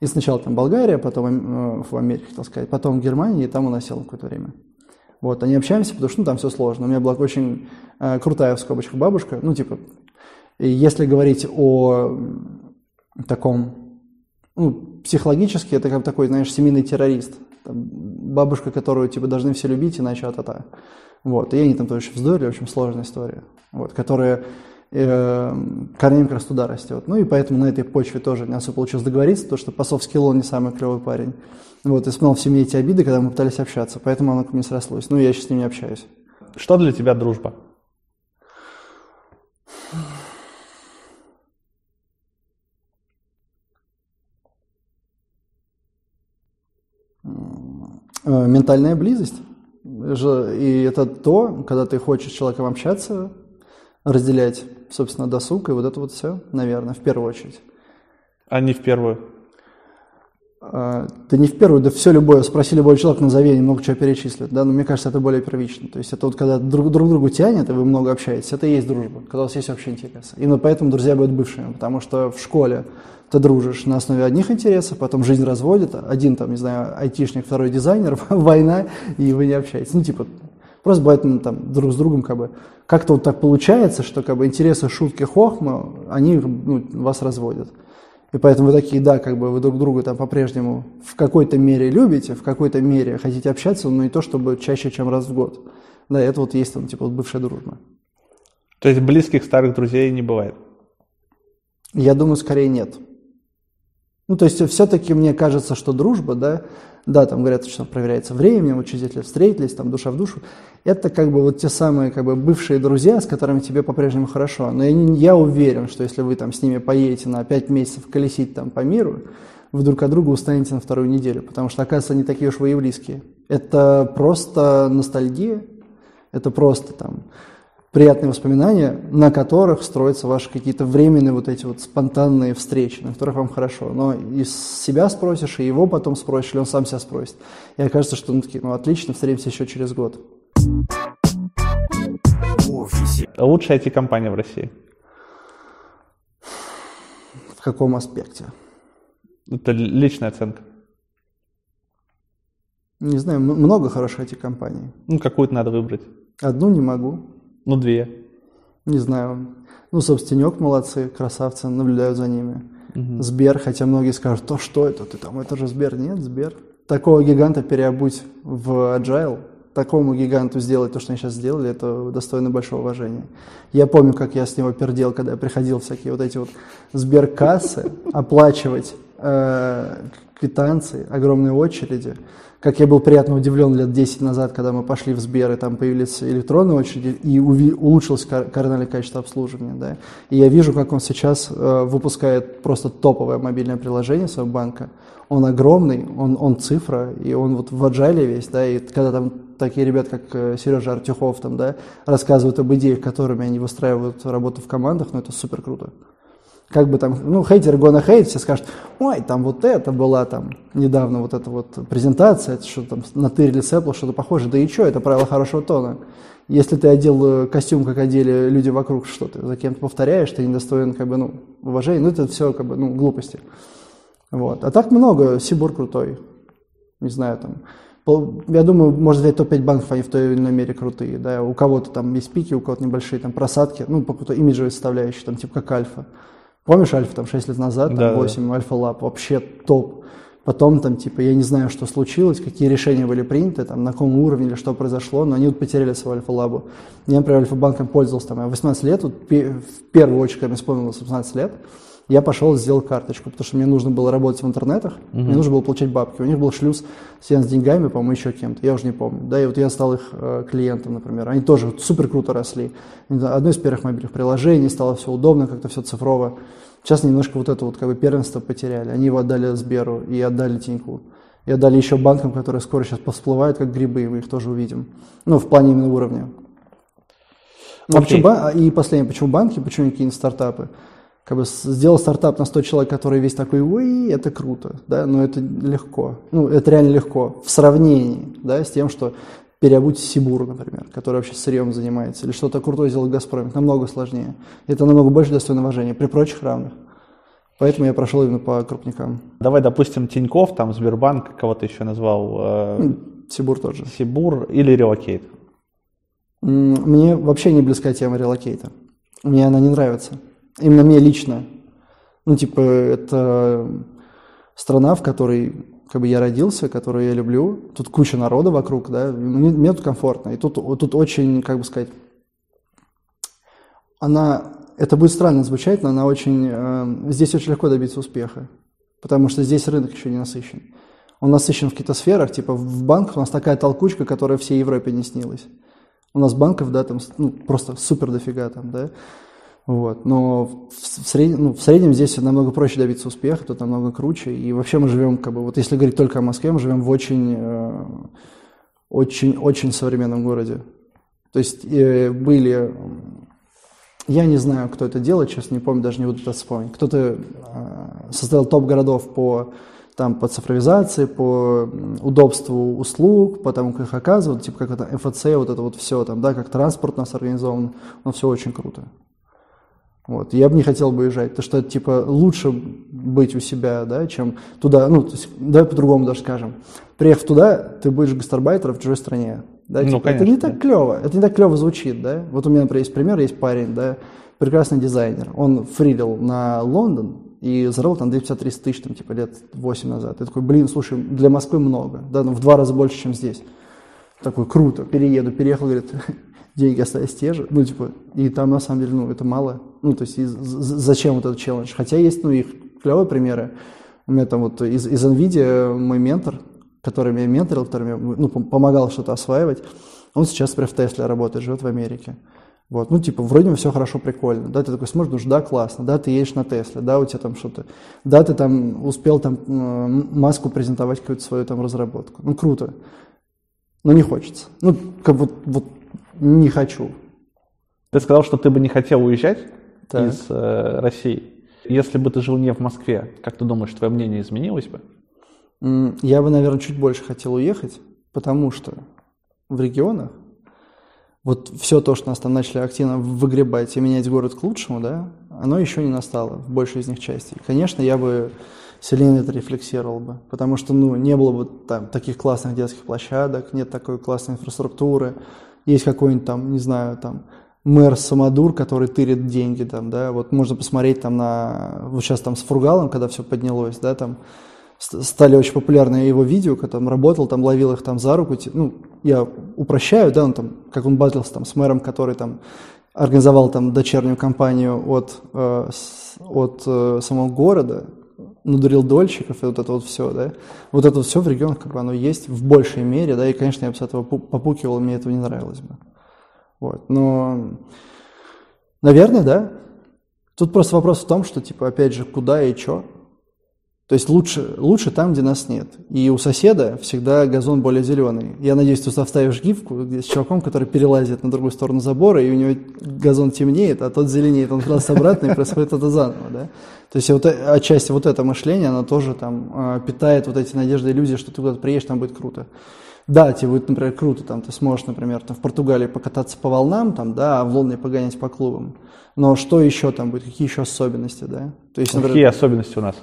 И сначала там Болгария, потом э, в Америке, хотел сказать, потом в Германии, и там он осел какое-то время. Вот, они общаемся, потому что ну, там все сложно. У меня была очень э, крутая в скобочках бабушка, ну, типа, если говорить о таком, ну, психологически, это как такой, знаешь, семейный террорист. Там, бабушка, которую типа должны все любить, иначе а-та-та. Вот, и они там тоже вздорили, очень сложная история. Вот, которая корнем как раз туда растет. Ну и поэтому на этой почве тоже не особо получилось договориться, то что Пасовский Лон не самый клевый парень. Вот, и вспомнил в семье эти обиды, когда мы пытались общаться, поэтому оно ко мне срослось. Ну, я сейчас с ним не общаюсь. Что для тебя дружба? Э, ментальная близость. И это то, когда ты хочешь с человеком общаться, разделять, собственно, досуг, и вот это вот все, наверное, в первую очередь. А не в первую? А, да не в первую, да все любое, спроси любой человек, назови, они много чего перечислят, да, но мне кажется, это более первично. То есть это вот когда друг, друг другу тянет, и вы много общаетесь, это и есть дружба, когда у вас есть общий интерес. Именно поэтому друзья будут бывшими, потому что в школе ты дружишь на основе одних интересов, потом жизнь разводит, один там, не знаю, айтишник, второй дизайнер, <laughs> война, и вы не общаетесь. Ну, типа, просто бывает ну, там друг с другом как бы, как-то вот так получается, что как бы интересы, шутки, хохма, они ну, вас разводят. И поэтому вы такие, да, как бы вы друг друга там по-прежнему в какой-то мере любите, в какой-то мере хотите общаться, но не то, чтобы чаще, чем раз в год. Да, это вот есть там, типа, вот бывшая дружба. То есть близких старых друзей не бывает? Я думаю, скорее нет. Ну, то есть все-таки мне кажется, что дружба, да, да, там говорят, что проверяется временем, учителя встретились, там душа в душу. Это как бы вот те самые как бы бывшие друзья, с которыми тебе по-прежнему хорошо. Но я, я уверен, что если вы там с ними поедете на 5 месяцев колесить там по миру, вы друг от друга устанете на вторую неделю, потому что, оказывается, они такие уж вы и близкие. Это просто ностальгия, это просто там приятные воспоминания, на которых строятся ваши какие-то временные вот эти вот спонтанные встречи, на которых вам хорошо. Но из себя спросишь, и его потом спросишь, или он сам себя спросит. И окажется, что ну, такие, ну отлично, встретимся еще через год. Лучшая IT-компания в России? В каком аспекте? Это личная оценка. Не знаю, много хороших IT-компаний. Ну, какую-то надо выбрать. Одну не могу. Ну, две. Не знаю. Ну, собственник молодцы, красавцы, наблюдаю за ними. Угу. Сбер, хотя многие скажут, то что это, ты там, это же Сбер. Нет, Сбер. Такого гиганта переобуть в Agile, такому гиганту сделать то, что они сейчас сделали, это достойно большого уважения. Я помню, как я с него пердел, когда я приходил всякие вот эти вот сберкассы оплачивать э, квитанции, огромные очереди как я был приятно удивлен лет 10 назад, когда мы пошли в Сбер, и там появились электронные очереди, и улучшилось кардинальное качество обслуживания. Да? И я вижу, как он сейчас э, выпускает просто топовое мобильное приложение своего банка. Он огромный, он, он цифра, и он вот в agile весь, да, и когда там такие ребята, как э, Сережа Артюхов, там, да, рассказывают об идеях, которыми они выстраивают работу в командах, ну, это супер круто как бы там, ну, хейтер гона хейт, все скажут, ой, там вот это была там недавно вот эта вот презентация, это что там натырили с Apple, что-то похожее, да и что, это правило хорошего тона. Если ты одел э, костюм, как одели люди вокруг, что ты за кем-то повторяешь, ты недостоин, как бы, ну, уважения, ну, это все, как бы, ну, глупости. Вот. А так много, Сибур крутой, не знаю, там, я думаю, может взять топ-5 банков, они в той или иной мере крутые, да, у кого-то там есть пики, у кого-то небольшие там просадки, ну, по какой-то имиджевой составляющей, там, типа как альфа. Помнишь Альфа там 6 лет назад, да, там 8, да. Альфа Лаб, вообще топ. Потом там, типа, я не знаю, что случилось, какие решения были приняты, там, на каком уровне или что произошло, но они вот потеряли свою Альфа-лабу. Я, например, Альфа-банком пользовался, там, я 18 лет, вот, в первую очередь, когда мне исполнилось 18 лет, я пошел сделал карточку, потому что мне нужно было работать в интернетах, угу. мне нужно было получать бабки. У них был шлюз с деньгами, по-моему, еще кем-то, я уже не помню. Да, и вот я стал их э, клиентом, например. Они тоже супер круто росли. Одно из первых мобильных приложений, стало все удобно, как-то все цифрово. Сейчас немножко вот это вот как бы первенство потеряли. Они его отдали Сберу и отдали Тиньку. И отдали еще банкам, которые скоро сейчас всплывают, как грибы, и мы их тоже увидим. Ну, в плане именно уровня. Okay. А почему, и последнее, почему банки, почему какие-нибудь стартапы? Как бы сделал стартап на 100 человек, который весь такой, ой, это круто, да, но это легко. Ну, это реально легко в сравнении, да, с тем, что переобуть Сибур, например, который вообще сырьем занимается, или что-то крутое сделать Газпром, намного сложнее. Это намного больше достойно уважения при прочих равных. Поэтому я прошел именно по крупникам. Давай, допустим, Тиньков, там Сбербанк, кого то еще назвал? Э, Сибур тоже. Сибур или relocate? Мне вообще не близка тема relocate а. Мне она не нравится. Именно мне лично. Ну, типа, это страна, в которой как бы я родился, которую я люблю. Тут куча народа вокруг, да, мне, мне тут комфортно. И тут, тут очень, как бы сказать, она, это будет странно звучать, но она очень, э, здесь очень легко добиться успеха, потому что здесь рынок еще не насыщен. Он насыщен в каких-то сферах, типа в банках у нас такая толкучка, которая всей Европе не снилась. У нас банков, да, там ну, просто супер дофига там, да. Вот. Но в, сред... ну, в среднем здесь намного проще добиться успеха, тут намного круче. И вообще мы живем, как бы, вот если говорить только о Москве, мы живем в очень, э, очень, очень современном городе. То есть э, были, я не знаю, кто это делает, честно не помню, даже не буду это вспомнить. Кто-то э, создал топ городов по там по цифровизации, по удобству услуг, по тому, как их оказывают, типа как это МФЦ, вот это вот все там, да, как транспорт у нас организован, но все очень круто. Вот. Я бы не хотел бы уезжать, потому что, типа, лучше быть у себя, да, чем туда, ну, то есть, давай по-другому даже скажем. Приехав туда, ты будешь гастарбайтером в чужой стране. Да, ну, типа, конечно, это не так клево, это не так клево звучит, да. Вот у меня, например, есть пример, есть парень, да, прекрасный дизайнер. Он фрилил на Лондон, И заработал там 250-300 тысяч, там, типа, лет 8 назад. Я такой, блин, слушай, для Москвы много, да, ну, в два раза больше, чем здесь. Такой, круто, перееду, переехал, говорит, <laughs> деньги остались те же, ну, типа, и там, на самом деле, ну, это мало, ну, то есть, зачем вот этот челлендж? Хотя есть, ну, их клевые примеры. У меня там вот из, из NVIDIA мой ментор, который меня менторил, который мне ну, помогал что-то осваивать, он сейчас, например, в Тесле работает, живет в Америке. Вот, ну, типа, вроде бы все хорошо, прикольно. Да, ты такой смотришь, думаешь, да, классно, да, ты едешь на Тесле, да, у тебя там что-то, да, ты там успел там маску презентовать какую-то свою там разработку. Ну, круто. Но не хочется. Ну, как вот, вот не хочу. Ты сказал, что ты бы не хотел уезжать так. из э, России. Если бы ты жил не в Москве, как ты думаешь, твое мнение изменилось бы? Я бы, наверное, чуть больше хотел уехать, потому что в регионах вот все то, что нас там начали активно выгребать и менять город к лучшему, да, оно еще не настало в большей из них частей. Конечно, я бы сильнее это рефлексировал бы, потому что, ну, не было бы там таких классных детских площадок, нет такой классной инфраструктуры, есть какой-нибудь там, не знаю, там, мэр Самодур, который тырит деньги там, да, вот можно посмотреть там на, вот сейчас там с Фургалом, когда все поднялось, да, там стали очень популярны его видео, когда он работал, там ловил их там за руку, ну, я упрощаю, да, он там, как он батлился там с мэром, который там организовал там дочернюю компанию от, э, от э, самого города, надурил дольщиков и вот это вот все, да, вот это вот все в регионах как бы оно есть в большей мере, да, и, конечно, я бы с этого попукивал, мне этого не нравилось бы. Вот. Но, наверное, да. Тут просто вопрос в том, что, типа, опять же, куда и что. То есть лучше, лучше там, где нас нет. И у соседа всегда газон более зеленый. Я надеюсь, ты вставишь гифку с чуваком, который перелазит на другую сторону забора, и у него газон темнеет, а тот зеленеет. Он раз обратно, и происходит это заново. Да? То есть вот, э, отчасти вот это мышление, оно тоже там а, питает вот эти надежды иллюзии, что ты куда-то приедешь, там будет круто. Да, тебе будет, например, круто, там, ты сможешь, например, там, в Португалии покататься по волнам, там, да, а в Лондоне погонять по клубам. Но что еще там будет, какие еще особенности, да? То есть, например, какие особенности у нас?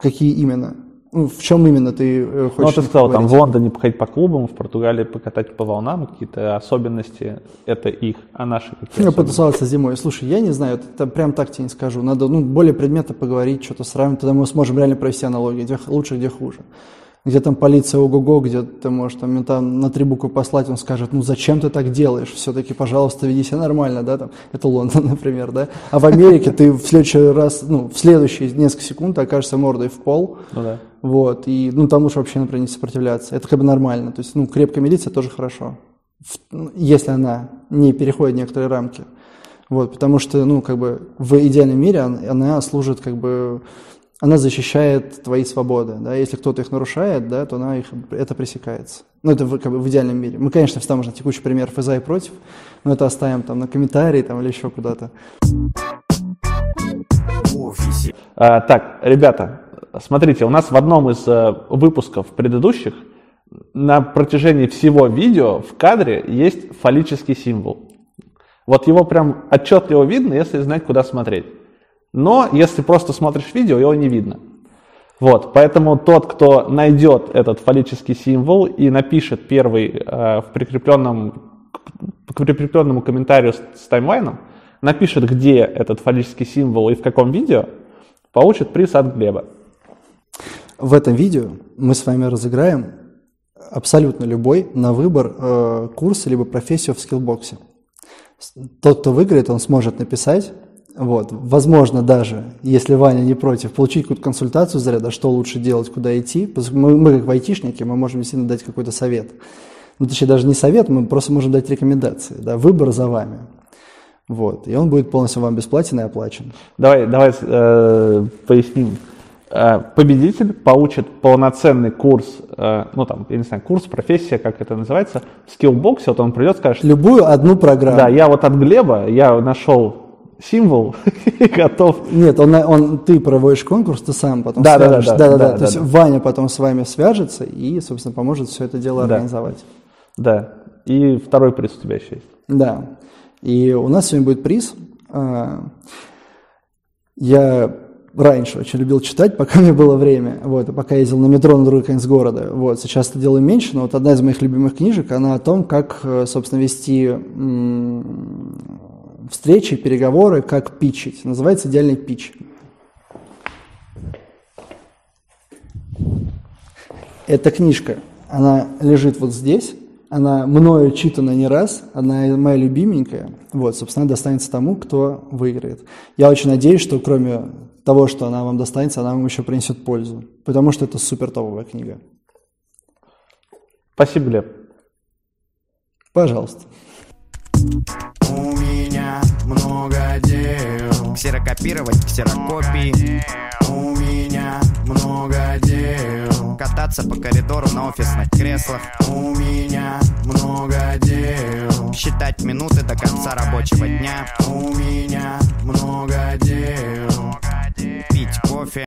Какие именно? Ну, в чем именно ты э, хочешь? Ну, ты сказал, там в Лондоне походить по клубам, в Португалии покатать по волнам, какие-то особенности, это их, а наши какие Я потусовался зимой. Слушай, я не знаю, это прям так тебе не скажу. Надо ну, более предметно поговорить, что-то сравнить, тогда мы сможем реально провести аналогии, где лучше, где хуже где там полиция ого-го, где ты можешь там мента на три буквы послать, он скажет, ну зачем ты так делаешь, все-таки, пожалуйста, веди себя нормально, да, там, это Лондон, <laughs> например, да, а в Америке ты в следующий раз, ну, в следующие несколько секунд окажешься мордой в пол, ну, да. вот, и, ну, там лучше вообще, например, не сопротивляться, это как бы нормально, то есть, ну, крепкая милиция тоже хорошо, если она не переходит некоторые рамки, вот, потому что, ну, как бы в идеальном мире она, она служит как бы она защищает твои свободы, да, если кто-то их нарушает, да, то она их, это пресекается. Ну, это в, как бы в идеальном мире. Мы, конечно, вставим уже текущий пример за и против, но это оставим там на комментарии там, или еще куда-то. А, так, ребята, смотрите, у нас в одном из э, выпусков предыдущих на протяжении всего видео в кадре есть фаллический символ. Вот его прям отчетливо видно, если знать, куда смотреть. Но если просто смотришь видео, его не видно. Вот, поэтому тот, кто найдет этот фаллический символ и напишет первый э, в прикрепленном, к прикрепленному комментарию с, с таймлайном, напишет, где этот фаллический символ и в каком видео, получит приз от Глеба. В этом видео мы с вами разыграем абсолютно любой на выбор э, курс либо профессию в скиллбоксе. Тот, кто выиграет, он сможет написать вот. Возможно даже, если Ваня не против, получить какую-то консультацию заряда, что лучше делать, куда идти. Мы, мы как айтишники, мы можем действительно дать какой-то совет. Ну, точнее, даже не совет, мы просто можем дать рекомендации. Да? Выбор за вами. Вот. И он будет полностью вам бесплатен и оплачен. Давай, давай э, поясним. Э, победитель получит полноценный курс, э, ну там, я не знаю, курс, профессия, как это называется, в скиллбоксе, вот он придет, скажет... Любую одну программу. Да, я вот от Глеба, я нашел символ <laughs> готов. Нет, он, он, ты проводишь конкурс, ты сам потом да, свяжешь. Да, да, да. да, да, да То да, есть да. Ваня потом с вами свяжется и, собственно, поможет все это дело да. организовать. Да. И второй приз у тебя еще есть. Да. И у нас сегодня будет приз. А, я раньше очень любил читать, пока мне было время, вот, и пока ездил на метро на другой конец города. Вот, сейчас это делаю меньше, но вот одна из моих любимых книжек, она о том, как, э, собственно, вести встречи, переговоры, как питчить. Называется «Идеальный питч». Эта книжка, она лежит вот здесь, она мною читана не раз, она моя любименькая. Вот, собственно, достанется тому, кто выиграет. Я очень надеюсь, что кроме того, что она вам достанется, она вам еще принесет пользу. Потому что это супер топовая книга. Спасибо, Глеб. Пожалуйста. У меня много дел. Ксерокопировать ксерокопии, У меня много дел. кататься по коридору на офисных креслах, У меня много дел. считать минуты до конца рабочего дня, У меня много дел. пить кофе,